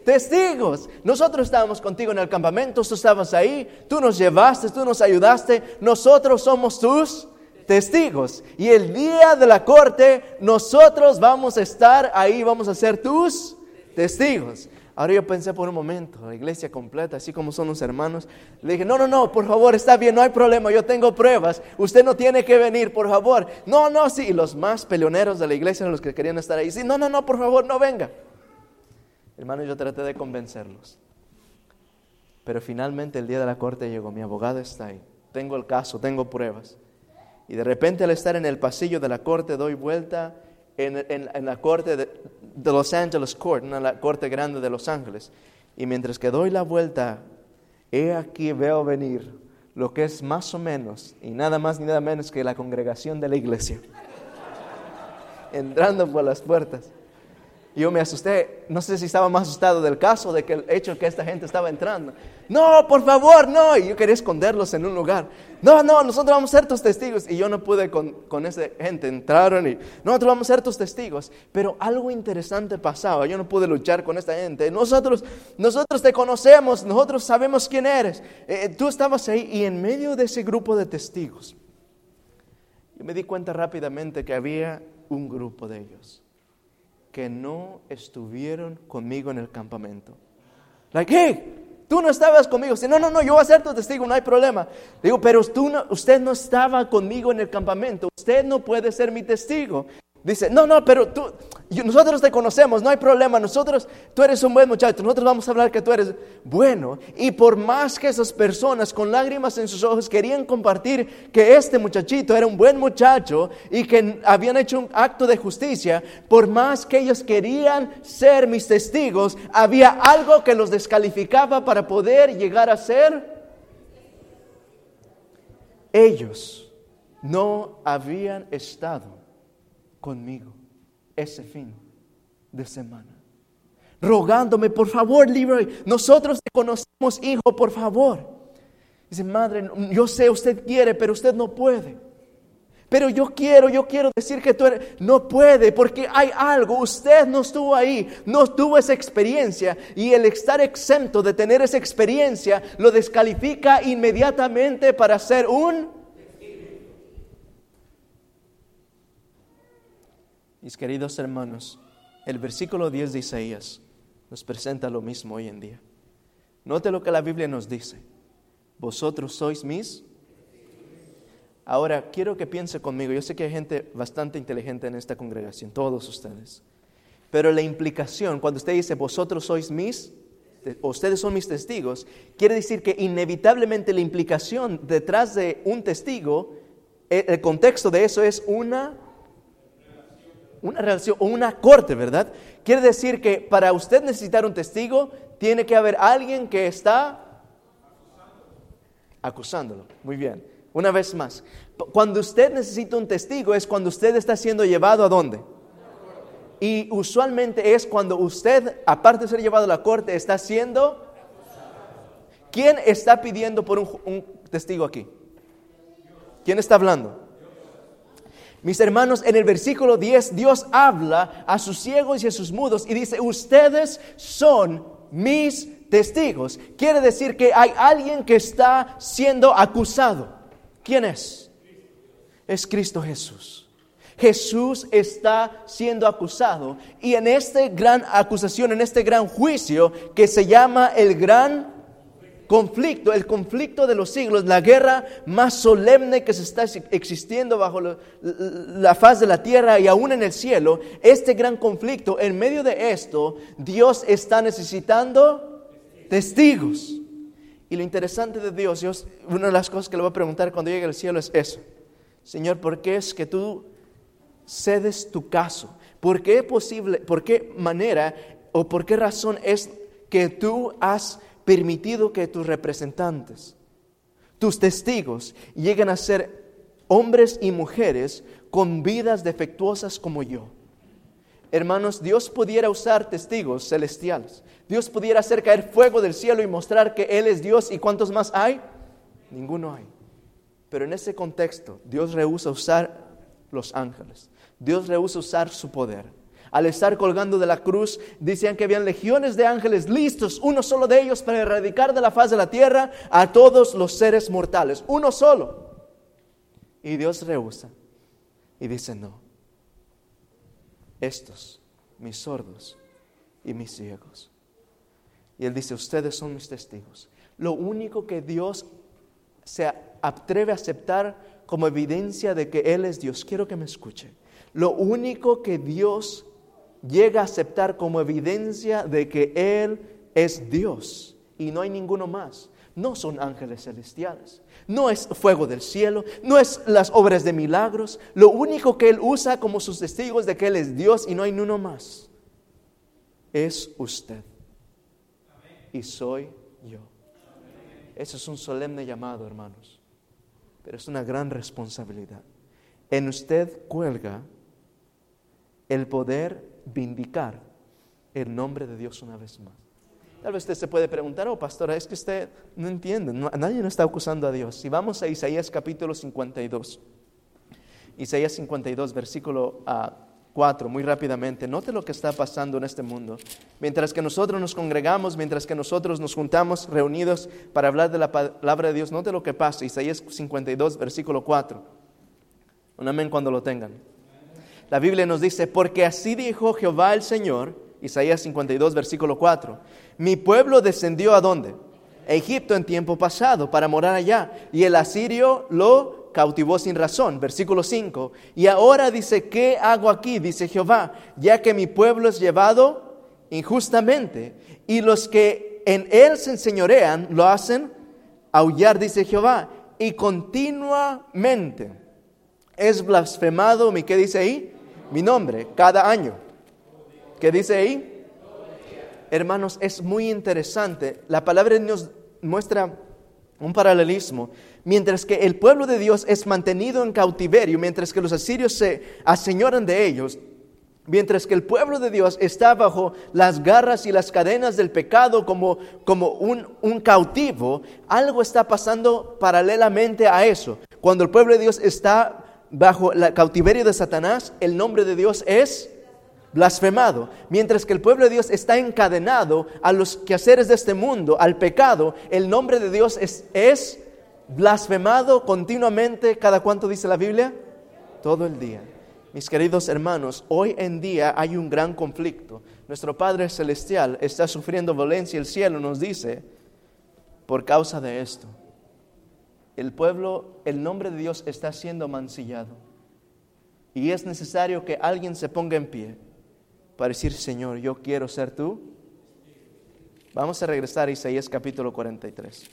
testigos. Nosotros estábamos contigo en el campamento, tú estabas ahí, tú nos llevaste, tú nos ayudaste, nosotros somos tus testigos. Y el día de la corte, nosotros vamos a estar ahí, vamos a ser tus testigos. Ahora yo pensé por un momento, la iglesia completa, así como son los hermanos, le dije, no, no, no, por favor, está bien, no hay problema, yo tengo pruebas, usted no tiene que venir, por favor. No, no, sí, y los más peleoneros de la iglesia, los que querían estar ahí, sí, no, no, no, por favor, no venga. Hermano, yo traté de convencerlos. Pero finalmente el día de la corte llegó, mi abogado está ahí, tengo el caso, tengo pruebas. Y de repente al estar en el pasillo de la corte doy vuelta en, la corte de, Los Angeles Court, en la corte grande de Los Ángeles. Y mientras que doy la vuelta, he aquí veo venir lo que es más o menos, y nada más ni nada menos que la congregación de la iglesia, entrando por las puertas. Yo me asusté, no sé si estaba más asustado del caso, de que el hecho que esta gente estaba entrando. No, por favor, no. Y yo quería esconderlos en un lugar. No, no, nosotros vamos a ser tus testigos. Y yo no pude con, con esa gente. Entraron y nosotros vamos a ser tus testigos. Pero algo interesante pasaba. Yo no pude luchar con esta gente. Nosotros, nosotros te conocemos, nosotros sabemos quién eres. Eh, tú estabas ahí y en medio de ese grupo de testigos, yo me di cuenta rápidamente que había un grupo de ellos que no estuvieron conmigo en el campamento. Like, hey, Tú no estabas conmigo. Dice, no, no, no, yo voy a ser tu testigo, no hay problema. Digo, pero tú usted no estaba conmigo en el campamento. Usted no puede ser mi testigo. Dice, no, no, pero tú, nosotros te conocemos, no hay problema, nosotros, tú eres un buen muchacho, nosotros vamos a hablar que tú eres bueno. Y por más que esas personas con lágrimas en sus ojos querían compartir que este muchachito era un buen muchacho y que habían hecho un acto de justicia, por más que ellos querían ser mis testigos, había algo que los descalificaba para poder llegar a ser ellos no habían estado conmigo ese fin de semana. Rogándome, por favor, Leroy, nosotros te conocemos, hijo, por favor. Dice, madre, yo sé, usted quiere, pero usted no puede. Pero yo quiero, yo quiero decir que tú eres, no puede, porque hay algo, usted no estuvo ahí, no tuvo esa experiencia, y el estar exento de tener esa experiencia lo descalifica inmediatamente para ser un Mis queridos hermanos, el versículo 10 de Isaías nos presenta lo mismo hoy en día. Note lo que la Biblia nos dice. Vosotros sois mis. Ahora, quiero que piense conmigo. Yo sé que hay gente bastante inteligente en esta congregación, todos ustedes. Pero la implicación, cuando usted dice, vosotros sois mis, ustedes son mis testigos, quiere decir que inevitablemente la implicación detrás de un testigo, el el contexto de eso es una una relación o una corte, ¿verdad? Quiere decir que para usted necesitar un testigo, tiene que haber alguien que está acusándolo. Muy bien. Una vez más, cuando usted necesita un testigo es cuando usted está siendo llevado a dónde? Y usualmente es cuando usted, aparte de ser llevado a la corte, está siendo... ¿Quién está pidiendo por un, un testigo aquí? ¿Quién está hablando? Mis hermanos, en el versículo 10 Dios habla a sus ciegos y a sus mudos y dice, ustedes son mis testigos. Quiere decir que hay alguien que está siendo acusado. ¿Quién es? Es Cristo Jesús. Jesús está siendo acusado y en esta gran acusación, en este gran juicio que se llama el gran conflicto, el conflicto de los siglos, la guerra más solemne que se está existiendo bajo lo- la faz de la tierra y aún en el cielo, este gran conflicto, en medio de esto, Dios está necesitando testigos. Y lo interesante de Dios, Dios, una de las cosas que le voy a preguntar cuando llegue al cielo es eso. Señor, ¿por qué es que tú cedes tu caso? ¿Por qué posible, por qué manera o por qué razón es que tú has permitido que tus representantes, tus testigos, lleguen a ser hombres y mujeres con vidas defectuosas como yo? Hermanos, Dios pudiera usar testigos celestiales. Dios pudiera hacer caer fuego del cielo y mostrar que Él es Dios. ¿Y cuántos más hay? Ninguno hay. Pero en ese contexto, Dios rehúsa usar los ángeles. Dios rehúsa usar su poder. Al estar colgando de la cruz, decían que habían legiones de ángeles listos, uno solo de ellos para erradicar de la faz de la tierra a todos los seres mortales. Uno solo. Y Dios rehúsa. Y dice, no. Estos, mis sordos y mis ciegos. Y Él dice, ustedes son mis testigos. Lo único que Dios se atreve a aceptar como evidencia de que Él es Dios. Quiero que me escuche. Lo único que Dios llega a aceptar como evidencia de que Él es Dios y no hay ninguno más. No son ángeles celestiales, no es fuego del cielo, no es las obras de milagros. Lo único que Él usa como sus testigos de que Él es Dios y no hay ninguno más es usted. Y soy yo. Eso es un solemne llamado, hermanos. Pero es una gran responsabilidad. En usted cuelga el poder vindicar el nombre de Dios una vez más. Tal vez usted se puede preguntar, oh pastora, es que usted no entiende, nadie no está acusando a Dios. Si vamos a Isaías capítulo 52, Isaías 52, versículo ah, 4, muy rápidamente, note lo que está pasando en este mundo. Mientras que nosotros nos congregamos, mientras que nosotros nos juntamos reunidos para hablar de la palabra de Dios, note lo que pasa. Isaías 52, versículo 4. Un amén cuando lo tengan. La Biblia nos dice, porque así dijo Jehová el Señor, Isaías 52, versículo 4, mi pueblo descendió a dónde? Egipto en tiempo pasado para morar allá, y el asirio lo cautivó sin razón. Versículo 5. Y ahora dice, ¿qué hago aquí? Dice Jehová, ya que mi pueblo es llevado injustamente y los que en él se enseñorean lo hacen aullar, dice Jehová, y continuamente es blasfemado mi, ¿qué dice ahí? Mi nombre, cada año. ¿Qué dice ahí? Hermanos, es muy interesante. La palabra de Dios muestra un paralelismo. Mientras que el pueblo de Dios es mantenido en cautiverio, mientras que los asirios se aseñoran de ellos, mientras que el pueblo de Dios está bajo las garras y las cadenas del pecado como, como un, un cautivo, algo está pasando paralelamente a eso. Cuando el pueblo de Dios está bajo el cautiverio de Satanás, el nombre de Dios es blasfemado. Mientras que el pueblo de Dios está encadenado a los quehaceres de este mundo, al pecado, el nombre de Dios es, es blasfemado continuamente. ¿Cada cuánto dice la Biblia? Todo el día. Mis queridos hermanos, hoy en día hay un gran conflicto. Nuestro Padre Celestial está sufriendo violencia. El cielo nos dice, por causa de esto, el pueblo, el nombre de Dios está siendo mancillado. Y es necesario que alguien se ponga en pie para decir, Señor, yo quiero ser tú. Vamos a regresar a Isaías capítulo 43.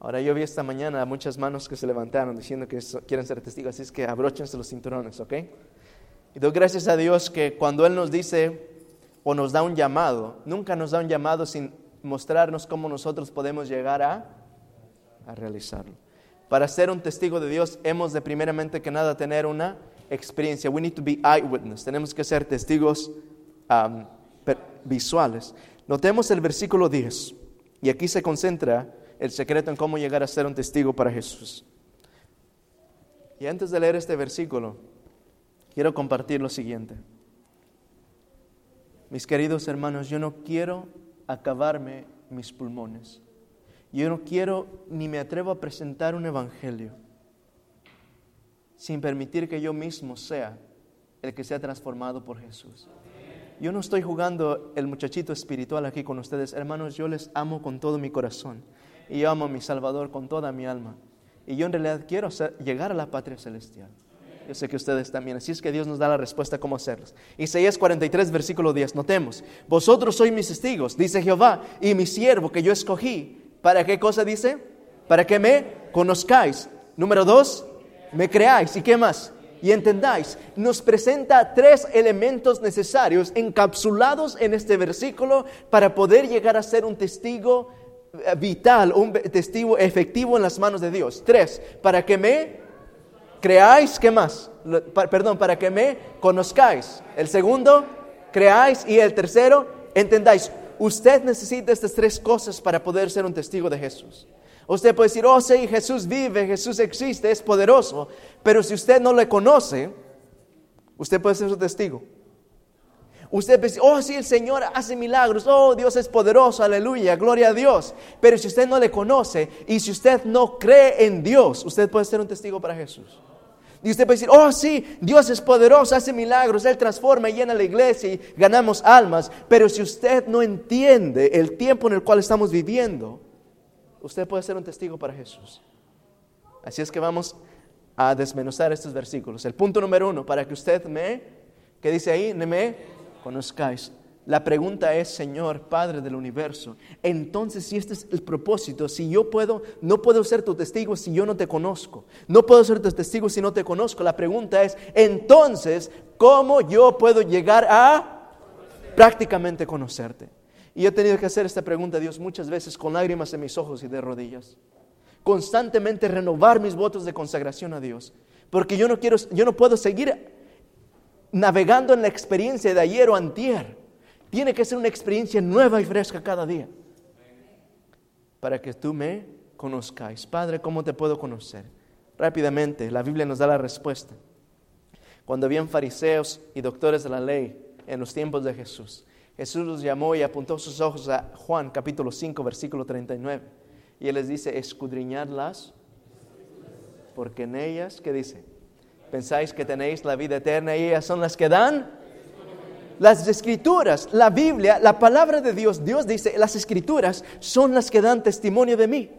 Ahora yo vi esta mañana muchas manos que se levantaron diciendo que quieren ser testigos, así es que abróchense los cinturones, ¿ok? Y doy gracias a Dios que cuando Él nos dice o nos da un llamado, nunca nos da un llamado sin mostrarnos cómo nosotros podemos llegar a, a realizarlo. Para ser un testigo de Dios hemos de primeramente que nada tener una experiencia. We need to be eyewitness. Tenemos que ser testigos um, visuales. Notemos el versículo 10. Y aquí se concentra el secreto en cómo llegar a ser un testigo para Jesús. Y antes de leer este versículo, quiero compartir lo siguiente. Mis queridos hermanos, yo no quiero acabarme mis pulmones. Yo no quiero ni me atrevo a presentar un evangelio sin permitir que yo mismo sea el que sea transformado por Jesús. Yo no estoy jugando el muchachito espiritual aquí con ustedes, hermanos, yo les amo con todo mi corazón y yo amo a mi Salvador con toda mi alma. Y yo en realidad quiero llegar a la patria celestial. Yo sé que ustedes también. Así es que Dios nos da la respuesta cómo hacerlos. Isaías 43, versículo 10. Notemos. Vosotros sois mis testigos, dice Jehová, y mi siervo que yo escogí. ¿Para qué cosa dice? Para que me conozcáis. Número dos, me creáis. ¿Y qué más? Y entendáis. Nos presenta tres elementos necesarios encapsulados en este versículo para poder llegar a ser un testigo eh, vital, un testigo efectivo en las manos de Dios. Tres, para que me creáis, ¿qué más? Perdón, para que me conozcáis. El segundo, creáis. Y el tercero, entendáis. Usted necesita estas tres cosas para poder ser un testigo de Jesús. Usted puede decir, oh sí, Jesús vive, Jesús existe, es poderoso. Pero si usted no le conoce, usted puede ser su testigo. Usted dice, oh sí, el Señor hace milagros, oh Dios es poderoso, aleluya, gloria a Dios. Pero si usted no le conoce y si usted no cree en Dios, usted puede ser un testigo para Jesús. Y usted puede decir, oh sí, Dios es poderoso, hace milagros, Él transforma y llena la iglesia y ganamos almas. Pero si usted no entiende el tiempo en el cual estamos viviendo, usted puede ser un testigo para Jesús. Así es que vamos a desmenuzar estos versículos. El punto número uno, para que usted me, ¿qué dice ahí? Me conozcáis. La pregunta es, Señor, Padre del universo, entonces si este es el propósito, si yo puedo, no puedo ser tu testigo si yo no te conozco, no puedo ser tu testigo si no te conozco, la pregunta es, entonces, ¿cómo yo puedo llegar a prácticamente conocerte? Y he tenido que hacer esta pregunta a Dios muchas veces con lágrimas en mis ojos y de rodillas. Constantemente renovar mis votos de consagración a Dios. Porque yo no quiero, yo no puedo seguir navegando en la experiencia de ayer o antier. Tiene que ser una experiencia nueva y fresca cada día. Para que tú me conozcáis. Padre, ¿cómo te puedo conocer? Rápidamente, la Biblia nos da la respuesta. Cuando habían fariseos y doctores de la ley en los tiempos de Jesús, Jesús los llamó y apuntó sus ojos a Juan capítulo 5, versículo 39. Y él les dice, escudriñadlas, porque en ellas, ¿qué dice? pensáis que tenéis la vida eterna y ellas son las que dan las escrituras, la Biblia, la palabra de Dios, Dios dice, las escrituras son las que dan testimonio de mí.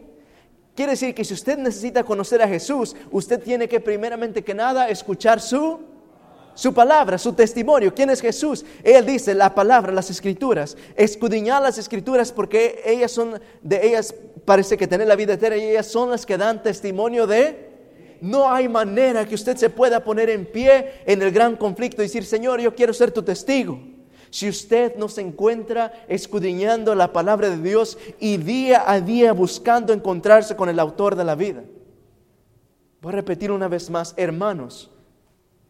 Quiere decir que si usted necesita conocer a Jesús, usted tiene que primeramente que nada escuchar su su palabra, su testimonio. ¿Quién es Jesús? Él dice la palabra, las escrituras. Escudriñar las escrituras porque ellas son, de ellas parece que tener la vida eterna y ellas son las que dan testimonio de... No hay manera que usted se pueda poner en pie en el gran conflicto y decir, Señor, yo quiero ser tu testigo. Si usted no se encuentra escudriñando la palabra de Dios y día a día buscando encontrarse con el autor de la vida. Voy a repetir una vez más, hermanos,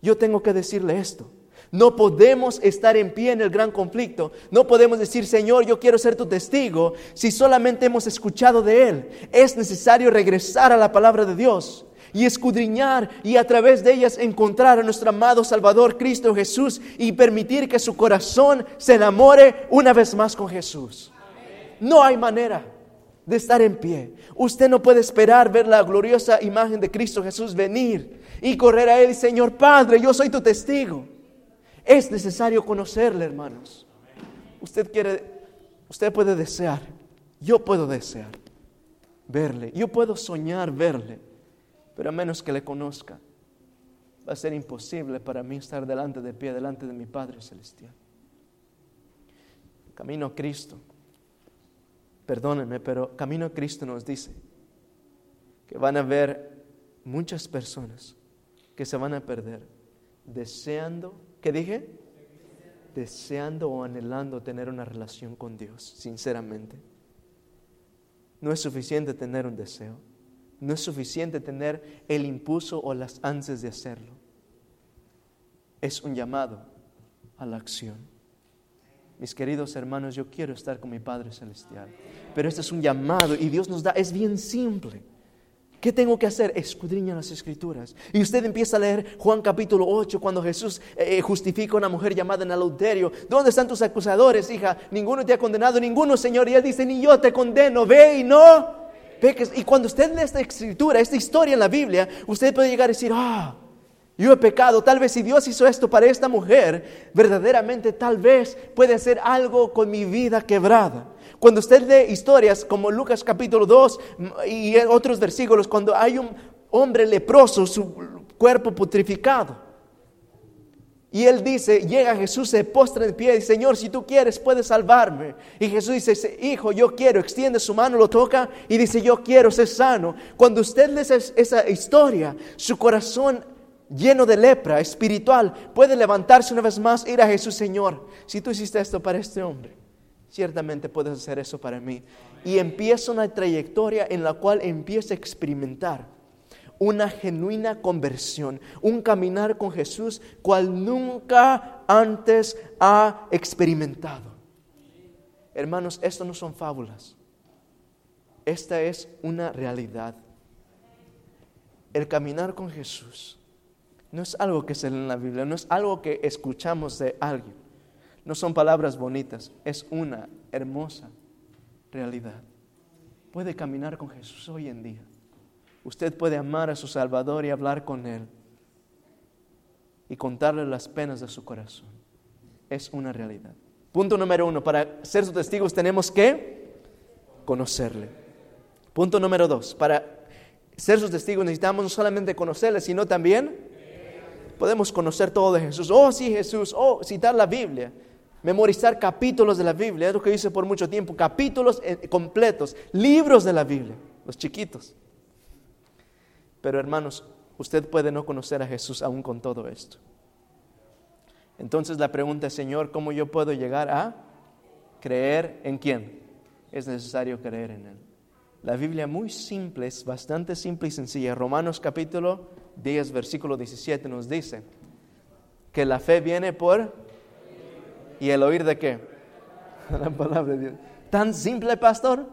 yo tengo que decirle esto. No podemos estar en pie en el gran conflicto. No podemos decir, Señor, yo quiero ser tu testigo si solamente hemos escuchado de Él. Es necesario regresar a la palabra de Dios y escudriñar y a través de ellas encontrar a nuestro amado Salvador Cristo Jesús y permitir que su corazón se enamore una vez más con Jesús. No hay manera de estar en pie. Usted no puede esperar ver la gloriosa imagen de Cristo Jesús venir y correr a Él, Señor Padre, yo soy tu testigo. Es necesario conocerle, hermanos. Usted quiere, usted puede desear, yo puedo desear verle, yo puedo soñar verle, pero a menos que le conozca, va a ser imposible para mí estar delante de pie, delante de mi Padre Celestial. Camino a Cristo. Perdónenme, pero Camino a Cristo nos dice que van a haber muchas personas que se van a perder deseando, ¿qué dije? Deseando o anhelando tener una relación con Dios, sinceramente. No es suficiente tener un deseo, no es suficiente tener el impulso o las ansias de hacerlo. Es un llamado a la acción. Mis queridos hermanos, yo quiero estar con mi Padre Celestial, pero este es un llamado y Dios nos da, es bien simple. ¿Qué tengo que hacer? Escudriña las escrituras. Y usted empieza a leer Juan capítulo 8, cuando Jesús eh, justifica a una mujer llamada en adulterio. ¿Dónde están tus acusadores, hija? Ninguno te ha condenado, ninguno, Señor. Y él dice, ni yo te condeno, ve y no Y cuando usted lee esta escritura, esta historia en la Biblia, usted puede llegar a decir, ah, yo he pecado. Tal vez si Dios hizo esto para esta mujer, verdaderamente tal vez puede hacer algo con mi vida quebrada. Cuando usted lee historias como Lucas capítulo 2 y otros versículos, cuando hay un hombre leproso, su cuerpo putrificado, y él dice, llega Jesús, se postra en pie y dice, Señor, si tú quieres, puedes salvarme. Y Jesús dice, hijo, yo quiero, extiende su mano, lo toca y dice, yo quiero ser sano. Cuando usted lee esa historia, su corazón lleno de lepra espiritual puede levantarse una vez más, ir a Jesús, Señor, si tú hiciste esto para este hombre ciertamente puedes hacer eso para mí. Y empieza una trayectoria en la cual empieza a experimentar una genuina conversión, un caminar con Jesús cual nunca antes ha experimentado. Hermanos, esto no son fábulas. Esta es una realidad. El caminar con Jesús no es algo que se lee en la Biblia, no es algo que escuchamos de alguien. No son palabras bonitas, es una hermosa realidad. Puede caminar con Jesús hoy en día. Usted puede amar a su Salvador y hablar con Él y contarle las penas de su corazón. Es una realidad. Punto número uno, para ser sus testigos tenemos que conocerle. Punto número dos, para ser sus testigos necesitamos no solamente conocerle, sino también podemos conocer todo de Jesús. Oh, sí, Jesús. Oh, citar la Biblia memorizar capítulos de la Biblia, es lo que hice por mucho tiempo, capítulos eh, completos, libros de la Biblia, los chiquitos. Pero hermanos, usted puede no conocer a Jesús aún con todo esto. Entonces la pregunta es, Señor, ¿cómo yo puedo llegar a creer en quién? Es necesario creer en Él. La Biblia muy simple, es bastante simple y sencilla. Romanos capítulo 10, versículo 17 nos dice que la fe viene por ¿Y el oír de qué? La palabra de Dios. ¿Tan simple, pastor?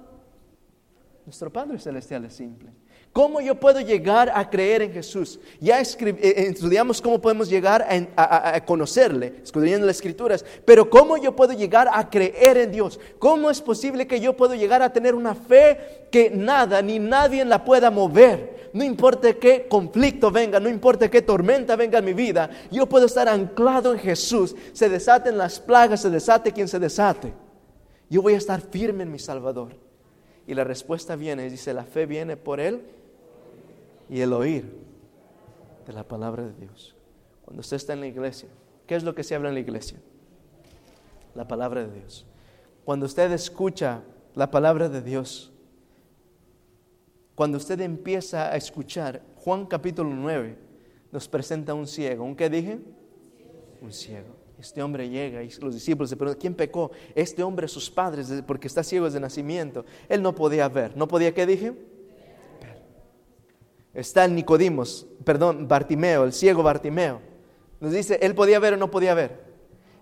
Nuestro Padre Celestial es simple. ¿Cómo yo puedo llegar a creer en Jesús? Ya eh, eh, estudiamos cómo podemos llegar a, conocerle, escudriñando las escrituras, pero ¿cómo yo puedo llegar a creer en Dios? ¿Cómo es posible que yo puedo llegar a tener una fe que nada ni nadie la pueda mover? No importa qué conflicto venga, no importa qué tormenta venga en mi vida, yo puedo estar anclado en Jesús. Se desaten las plagas, se desate quien se desate. Yo voy a estar firme en mi Salvador. Y la respuesta viene, dice, la fe viene por él y el oír de la palabra de Dios. Cuando usted está en la iglesia, ¿qué es lo que se habla en la iglesia? La palabra de Dios. Cuando usted escucha la palabra de Dios, cuando usted empieza a escuchar, Juan capítulo 9 nos presenta un ciego. ¿Un qué dije? Un ciego. Este hombre llega y los discípulos se preguntan, ¿quién pecó? Este hombre, sus padres, porque está ciego desde nacimiento. Él no podía ver. ¿No podía qué dije? Está Nicodimos, perdón, Bartimeo, el ciego Bartimeo. Nos dice, él podía ver o no podía ver.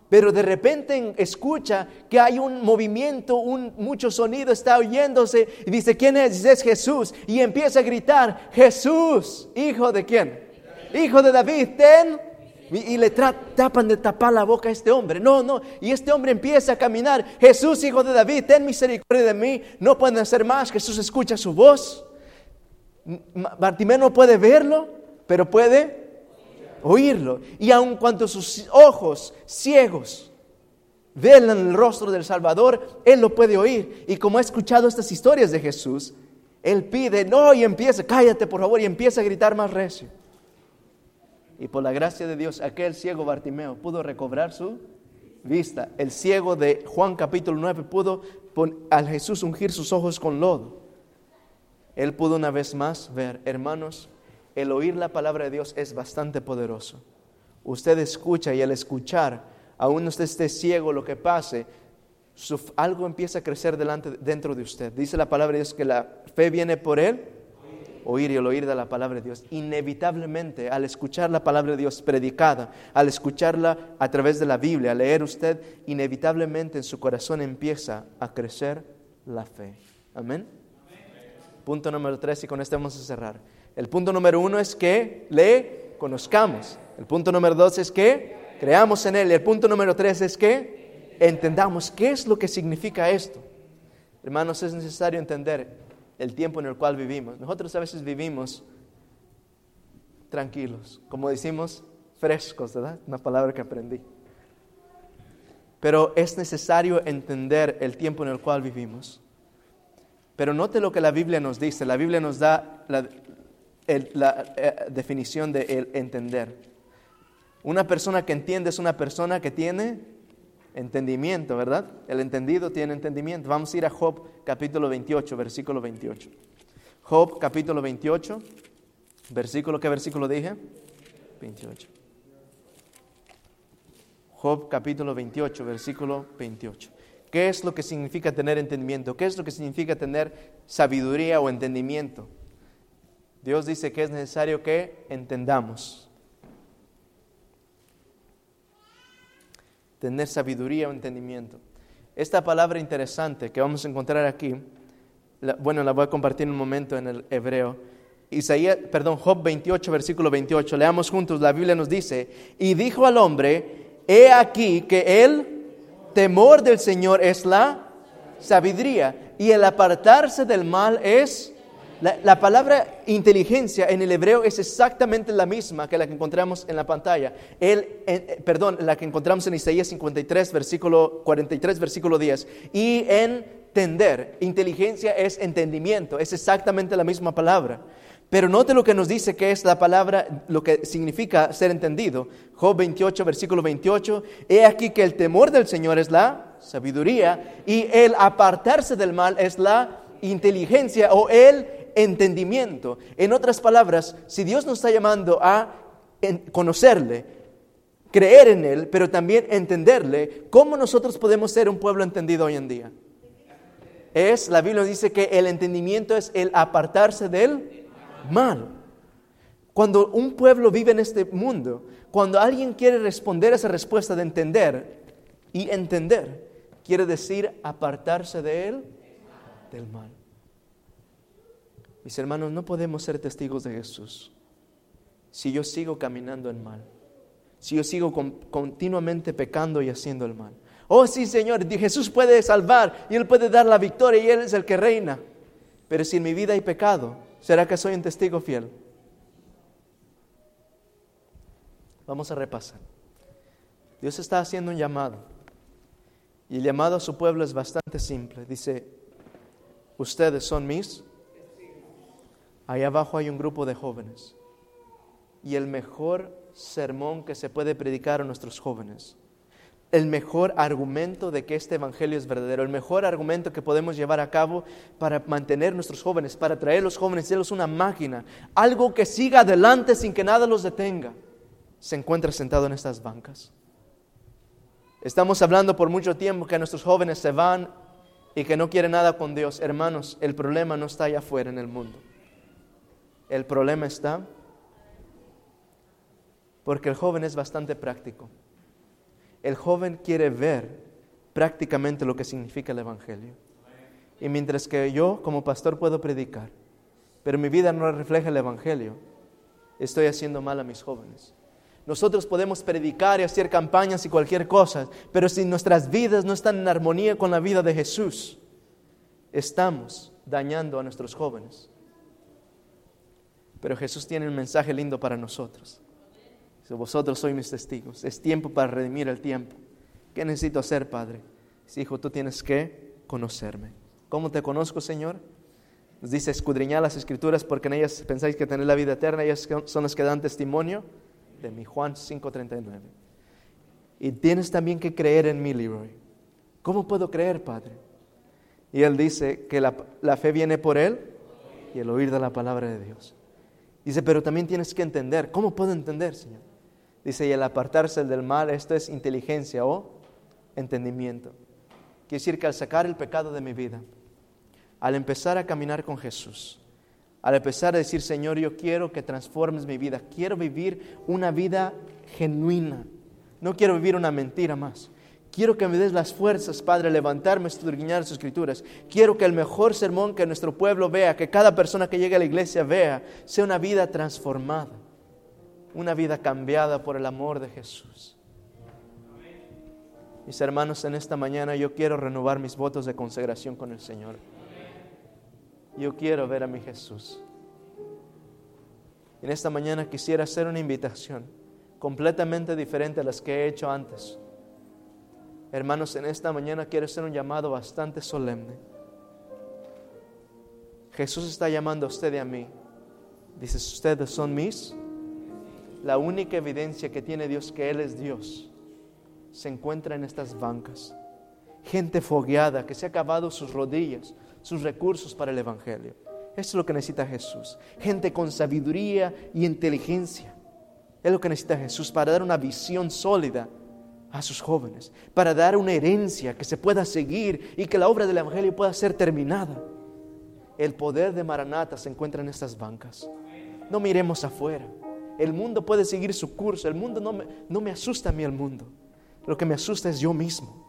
Pero de repente escucha que hay un movimiento, un mucho sonido está oyéndose y dice, ¿quién es? Dice, es Jesús. Y empieza a gritar, Jesús, hijo de quién? Hijo de David, ten y, le tapan de tapar la boca a este hombre. No, no. Y este hombre empieza a caminar. Jesús, hijo de David, ten misericordia de mí. No pueden hacer más. Jesús escucha su voz. Bartimeo no puede verlo, pero puede oírlo. Y aun cuando sus ojos ciegos velan el rostro del Salvador, él lo puede oír. Y como ha escuchado estas historias de Jesús, él pide, no, y empieza, cállate por favor, y empieza a gritar más recio. Y por la gracia de Dios, aquel ciego Bartimeo pudo recobrar su vista. El ciego de Juan capítulo 9 pudo al Jesús ungir sus ojos con lodo. Él pudo una vez más ver, hermanos, el oír la palabra de Dios es bastante poderoso. Usted escucha y al escuchar, aún usted esté ciego, lo que pase, algo empieza a crecer delante, dentro de usted. Dice la palabra de Dios que la fe viene por él oír y el oír de la palabra de Dios. Inevitablemente, al escuchar la palabra de Dios predicada, al escucharla a través de la Biblia, al leer usted, inevitablemente en su corazón empieza a crecer la fe. Amén. Punto número tres, y con esto vamos a cerrar. El punto número uno es que le conozcamos. El punto número dos es que creamos en Él. Y el punto número tres es que entendamos qué es lo que significa esto. Hermanos, es necesario entender el tiempo en el cual vivimos. Nosotros a veces vivimos tranquilos, como decimos, frescos, ¿verdad? Una palabra que aprendí. Pero es necesario entender el tiempo en el cual vivimos. Pero note lo que la Biblia nos dice. La Biblia nos da la, eh, definición de entender. Una persona que entiende es una persona que tiene entendimiento, ¿verdad? El entendido tiene entendimiento. Vamos a ir a Job capítulo 28, versículo 28. Job capítulo 28, versículo, ¿qué versículo dije? 28. Job capítulo 28, versículo 28. ¿Qué es lo que significa tener entendimiento? ¿Qué es lo que significa tener sabiduría o entendimiento? Dios dice que es necesario que entendamos. tener sabiduría o entendimiento. Esta palabra interesante que vamos a encontrar aquí, bueno, la voy a compartir en un momento en el hebreo. Isaías, perdón, Job 28, versículo 28. Leamos juntos, la Biblia nos dice, y dijo al hombre, he aquí que el temor del Señor es la sabiduría y el apartarse del mal es la, palabra inteligencia en el hebreo es exactamente la misma que la que encontramos en la pantalla. El, eh, perdón, la que encontramos en Isaías 53, versículo 43, versículo 10. Y entender. Inteligencia es entendimiento. Es exactamente la misma palabra. Pero note lo que nos dice que es la palabra, lo que significa ser entendido. Job 28, versículo 28. He aquí que el temor del Señor es la sabiduría y el apartarse del mal es la inteligencia o el entendimiento. En otras palabras, si Dios nos está llamando a conocerle, creer en Él, pero también entenderle, ¿cómo nosotros podemos ser un pueblo entendido hoy en día? Es, la Biblia dice que el entendimiento es el apartarse del mal. Cuando un pueblo vive en este mundo, cuando alguien quiere responder a esa respuesta de entender y entender, quiere decir apartarse de él del mal. Mis hermanos, no podemos ser testigos de Jesús si yo sigo caminando en mal, si yo sigo continuamente pecando y haciendo el mal. Oh sí, Señor, Jesús puede salvar y Él puede dar la victoria y Él es el que reina. Pero si en mi vida hay pecado, ¿será que soy un testigo fiel? Vamos a repasar. Dios está haciendo un llamado. Y el llamado a su pueblo es bastante simple. Dice, ustedes son mis. Ahí abajo hay un grupo de jóvenes. Y el mejor sermón que se puede predicar a nuestros jóvenes, el mejor argumento de que este Evangelio es verdadero, el mejor argumento que podemos llevar a cabo para mantener nuestros jóvenes, para traer a los jóvenes, una máquina, algo que siga adelante sin que nada los detenga, se encuentra sentado en estas bancas. Estamos hablando por mucho tiempo que nuestros jóvenes se van y que no quieren nada con Dios. Hermanos, el problema no está allá afuera en el mundo. El problema está porque el joven es bastante práctico. El joven quiere ver prácticamente lo que significa el Evangelio. Y mientras que yo como pastor puedo predicar, pero mi vida no refleja el Evangelio, estoy haciendo mal a mis jóvenes. Nosotros podemos predicar y hacer campañas y cualquier cosa, pero si nuestras vidas no están en armonía con la vida de Jesús, estamos dañando a nuestros jóvenes. Pero Jesús tiene un mensaje lindo para nosotros. Si vosotros sois mis testigos, es tiempo para redimir el tiempo. ¿Qué necesito hacer, Padre? Dice, hijo, tú tienes que conocerme. ¿Cómo te conozco, Señor? Nos dice, escudriñar las escrituras porque en ellas pensáis que tenéis la vida eterna, ellas son las que dan testimonio de mi Juan 5:39. Y tienes también que creer en mí, Leroy. ¿Cómo puedo creer, Padre? Y él dice que la, la fe viene por él y el oír de la palabra de Dios. Dice, pero también tienes que entender. ¿Cómo puedo entender, Señor? Dice, y el apartarse del mal, esto es inteligencia o entendimiento. Quiere decir que al sacar el pecado de mi vida, al empezar a caminar con Jesús, al empezar a decir, Señor, yo quiero que transformes mi vida, quiero vivir una vida genuina, no quiero vivir una mentira más. Quiero que me des las fuerzas, Padre, levantarme, estudiar sus escrituras. Quiero que el mejor sermón que nuestro pueblo vea, que cada persona que llegue a la iglesia vea, sea una vida transformada, una vida cambiada por el amor de Jesús. Mis hermanos, en esta mañana yo quiero renovar mis votos de consagración con el Señor. Yo quiero ver a mi Jesús. En esta mañana quisiera hacer una invitación completamente diferente a las que he hecho antes. Hermanos, en esta mañana quiero hacer un llamado bastante solemne. Jesús está llamando a usted y a mí. Dice, ustedes son mis. La única evidencia que tiene Dios que Él es Dios se encuentra en estas bancas. Gente fogueada que se ha acabado sus rodillas, sus recursos para el Evangelio. Eso es lo que necesita Jesús. Gente con sabiduría y inteligencia. Es lo que necesita Jesús para dar una visión sólida a sus jóvenes, para dar una herencia que se pueda seguir y que la obra del Evangelio pueda ser terminada. El poder de Maranata se encuentra en estas bancas. No miremos afuera. El mundo puede seguir su curso. El mundo no me, no me asusta a mí el mundo. Lo que me asusta es yo mismo.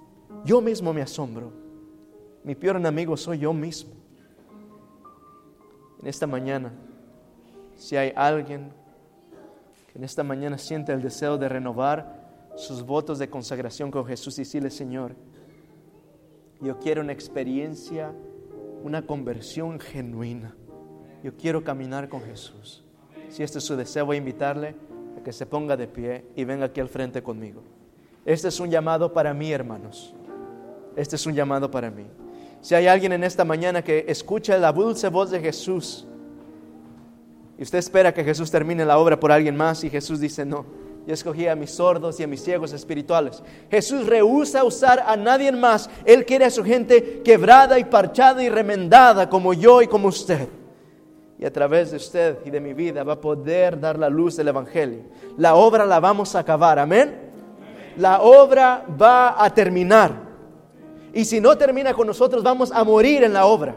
Yo mismo me asombro. Mi peor enemigo soy yo mismo. En esta mañana, si hay alguien que en esta mañana siente el deseo de renovar sus votos de consagración con Jesús y decirle, Señor, yo quiero una experiencia, una conversión genuina. Yo quiero caminar con Jesús. Si este es su deseo, voy a invitarle a que se ponga de pie y venga aquí al frente conmigo. Este es un llamado para mí, hermanos. Este es un llamado para mí. Si hay alguien en esta mañana que escucha la dulce voz de Jesús y usted espera que Jesús termine la obra por alguien más y Jesús dice, no, yo escogí a mis sordos y a mis ciegos espirituales. Jesús rehúsa usar a nadie más. Él quiere a su gente quebrada y parchada y remendada como yo y como usted. Y a través de usted y de mi vida va a poder dar la luz del Evangelio. La obra la vamos a acabar. Amén. La obra va a terminar. Y si no termina con nosotros, vamos a morir en la obra.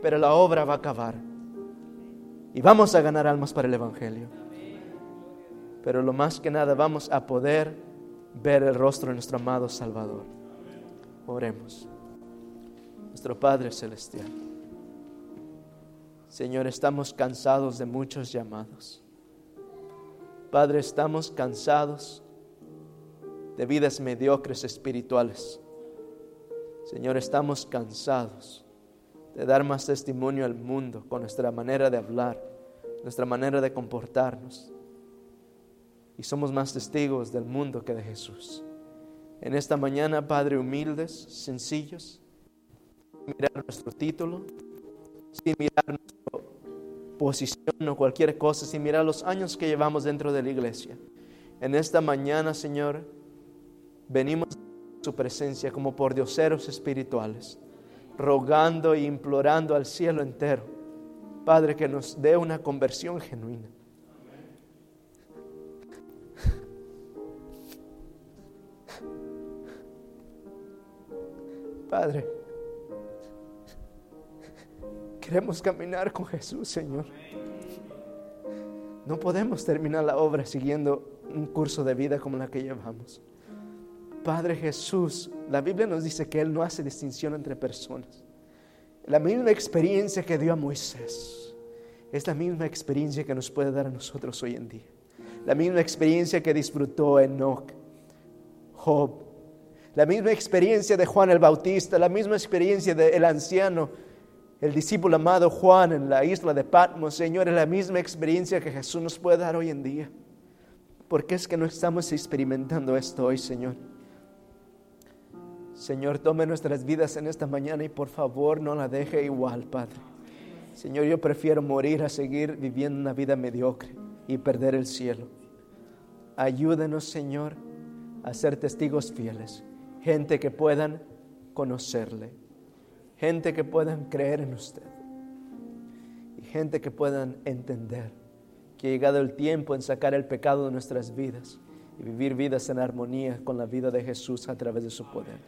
Pero la obra va a acabar. Y vamos a ganar almas para el Evangelio pero lo más que nada vamos a poder ver el rostro de nuestro amado Salvador. Oremos. Nuestro Padre Celestial. Señor, estamos cansados de muchos llamados. Padre, estamos cansados de vidas mediocres espirituales. Señor, estamos cansados de dar más testimonio al mundo con nuestra manera de hablar, nuestra manera de comportarnos y somos más testigos del mundo que de Jesús. En esta mañana, Padre, humildes, sencillos, mirar nuestro título, sin mirar nuestra posición o cualquier cosa, sin mirar los años que llevamos dentro de la iglesia. En esta mañana, Señor, venimos a su presencia como por dioseros espirituales, rogando e implorando al cielo entero, Padre, que nos dé una conversión genuina. Padre, queremos caminar con Jesús, Señor. No podemos terminar la obra siguiendo un curso de vida como la que llevamos. Padre Jesús, la Biblia nos dice que Él no hace distinción entre personas. La misma experiencia que dio a Moisés es la misma experiencia que nos puede dar a nosotros hoy en día. La misma experiencia que disfrutó Enoch, Job, la misma experiencia de Juan el Bautista, la misma experiencia del anciano, el discípulo amado Juan en la isla de Patmos, Señor, es la misma experiencia que Jesús nos puede dar hoy en día. ¿Por qué es que no estamos experimentando esto hoy, Señor? Señor, tome nuestras vidas en esta mañana y por favor no la deje igual, Padre. Señor, yo prefiero morir a seguir viviendo una vida mediocre y perder el cielo. Ayúdenos, Señor, a ser testigos fieles, gente que puedan conocerle, gente que puedan creer en usted y gente que puedan entender que ha llegado el tiempo en sacar el pecado de nuestras vidas y vivir vidas en armonía con la vida de Jesús a través de su poder.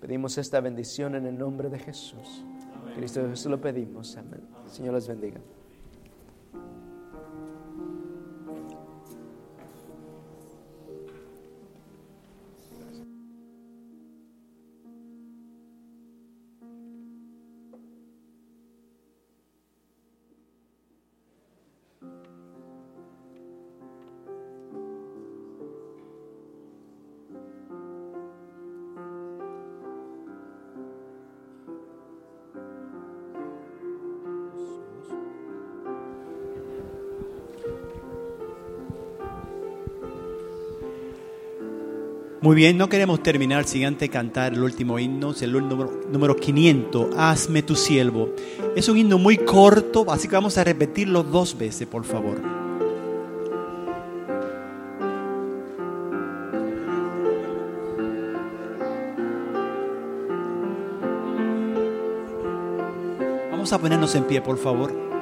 Pedimos esta bendición en el nombre de Jesús. Cristo Jesús lo pedimos. Amén. Señor les bendiga. Muy bien, no queremos terminar sin antes cantar el último himno, es el número, número 500, Hazme tu siervo. Es un himno muy corto, así que vamos a repetirlo dos veces, por favor. Vamos a ponernos en pie, por favor.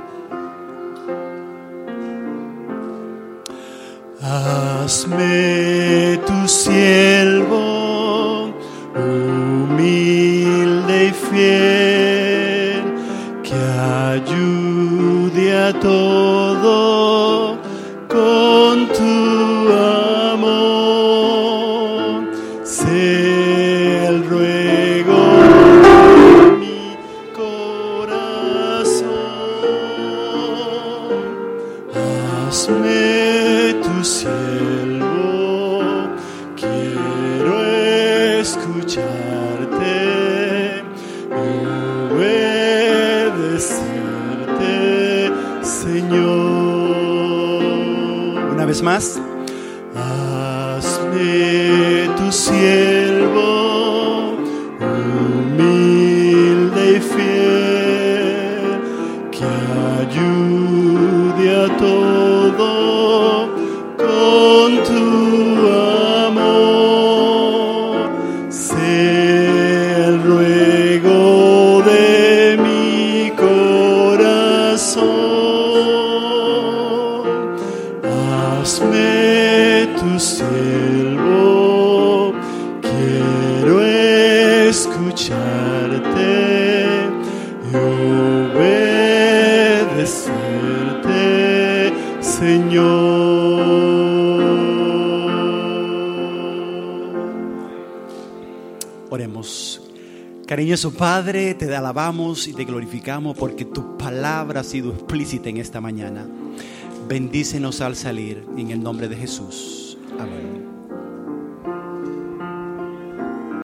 Hazme tu siervo, Cariñoso Padre, te alabamos y te glorificamos porque tu palabra ha sido explícita en esta mañana. Bendícenos al salir en el nombre de Jesús.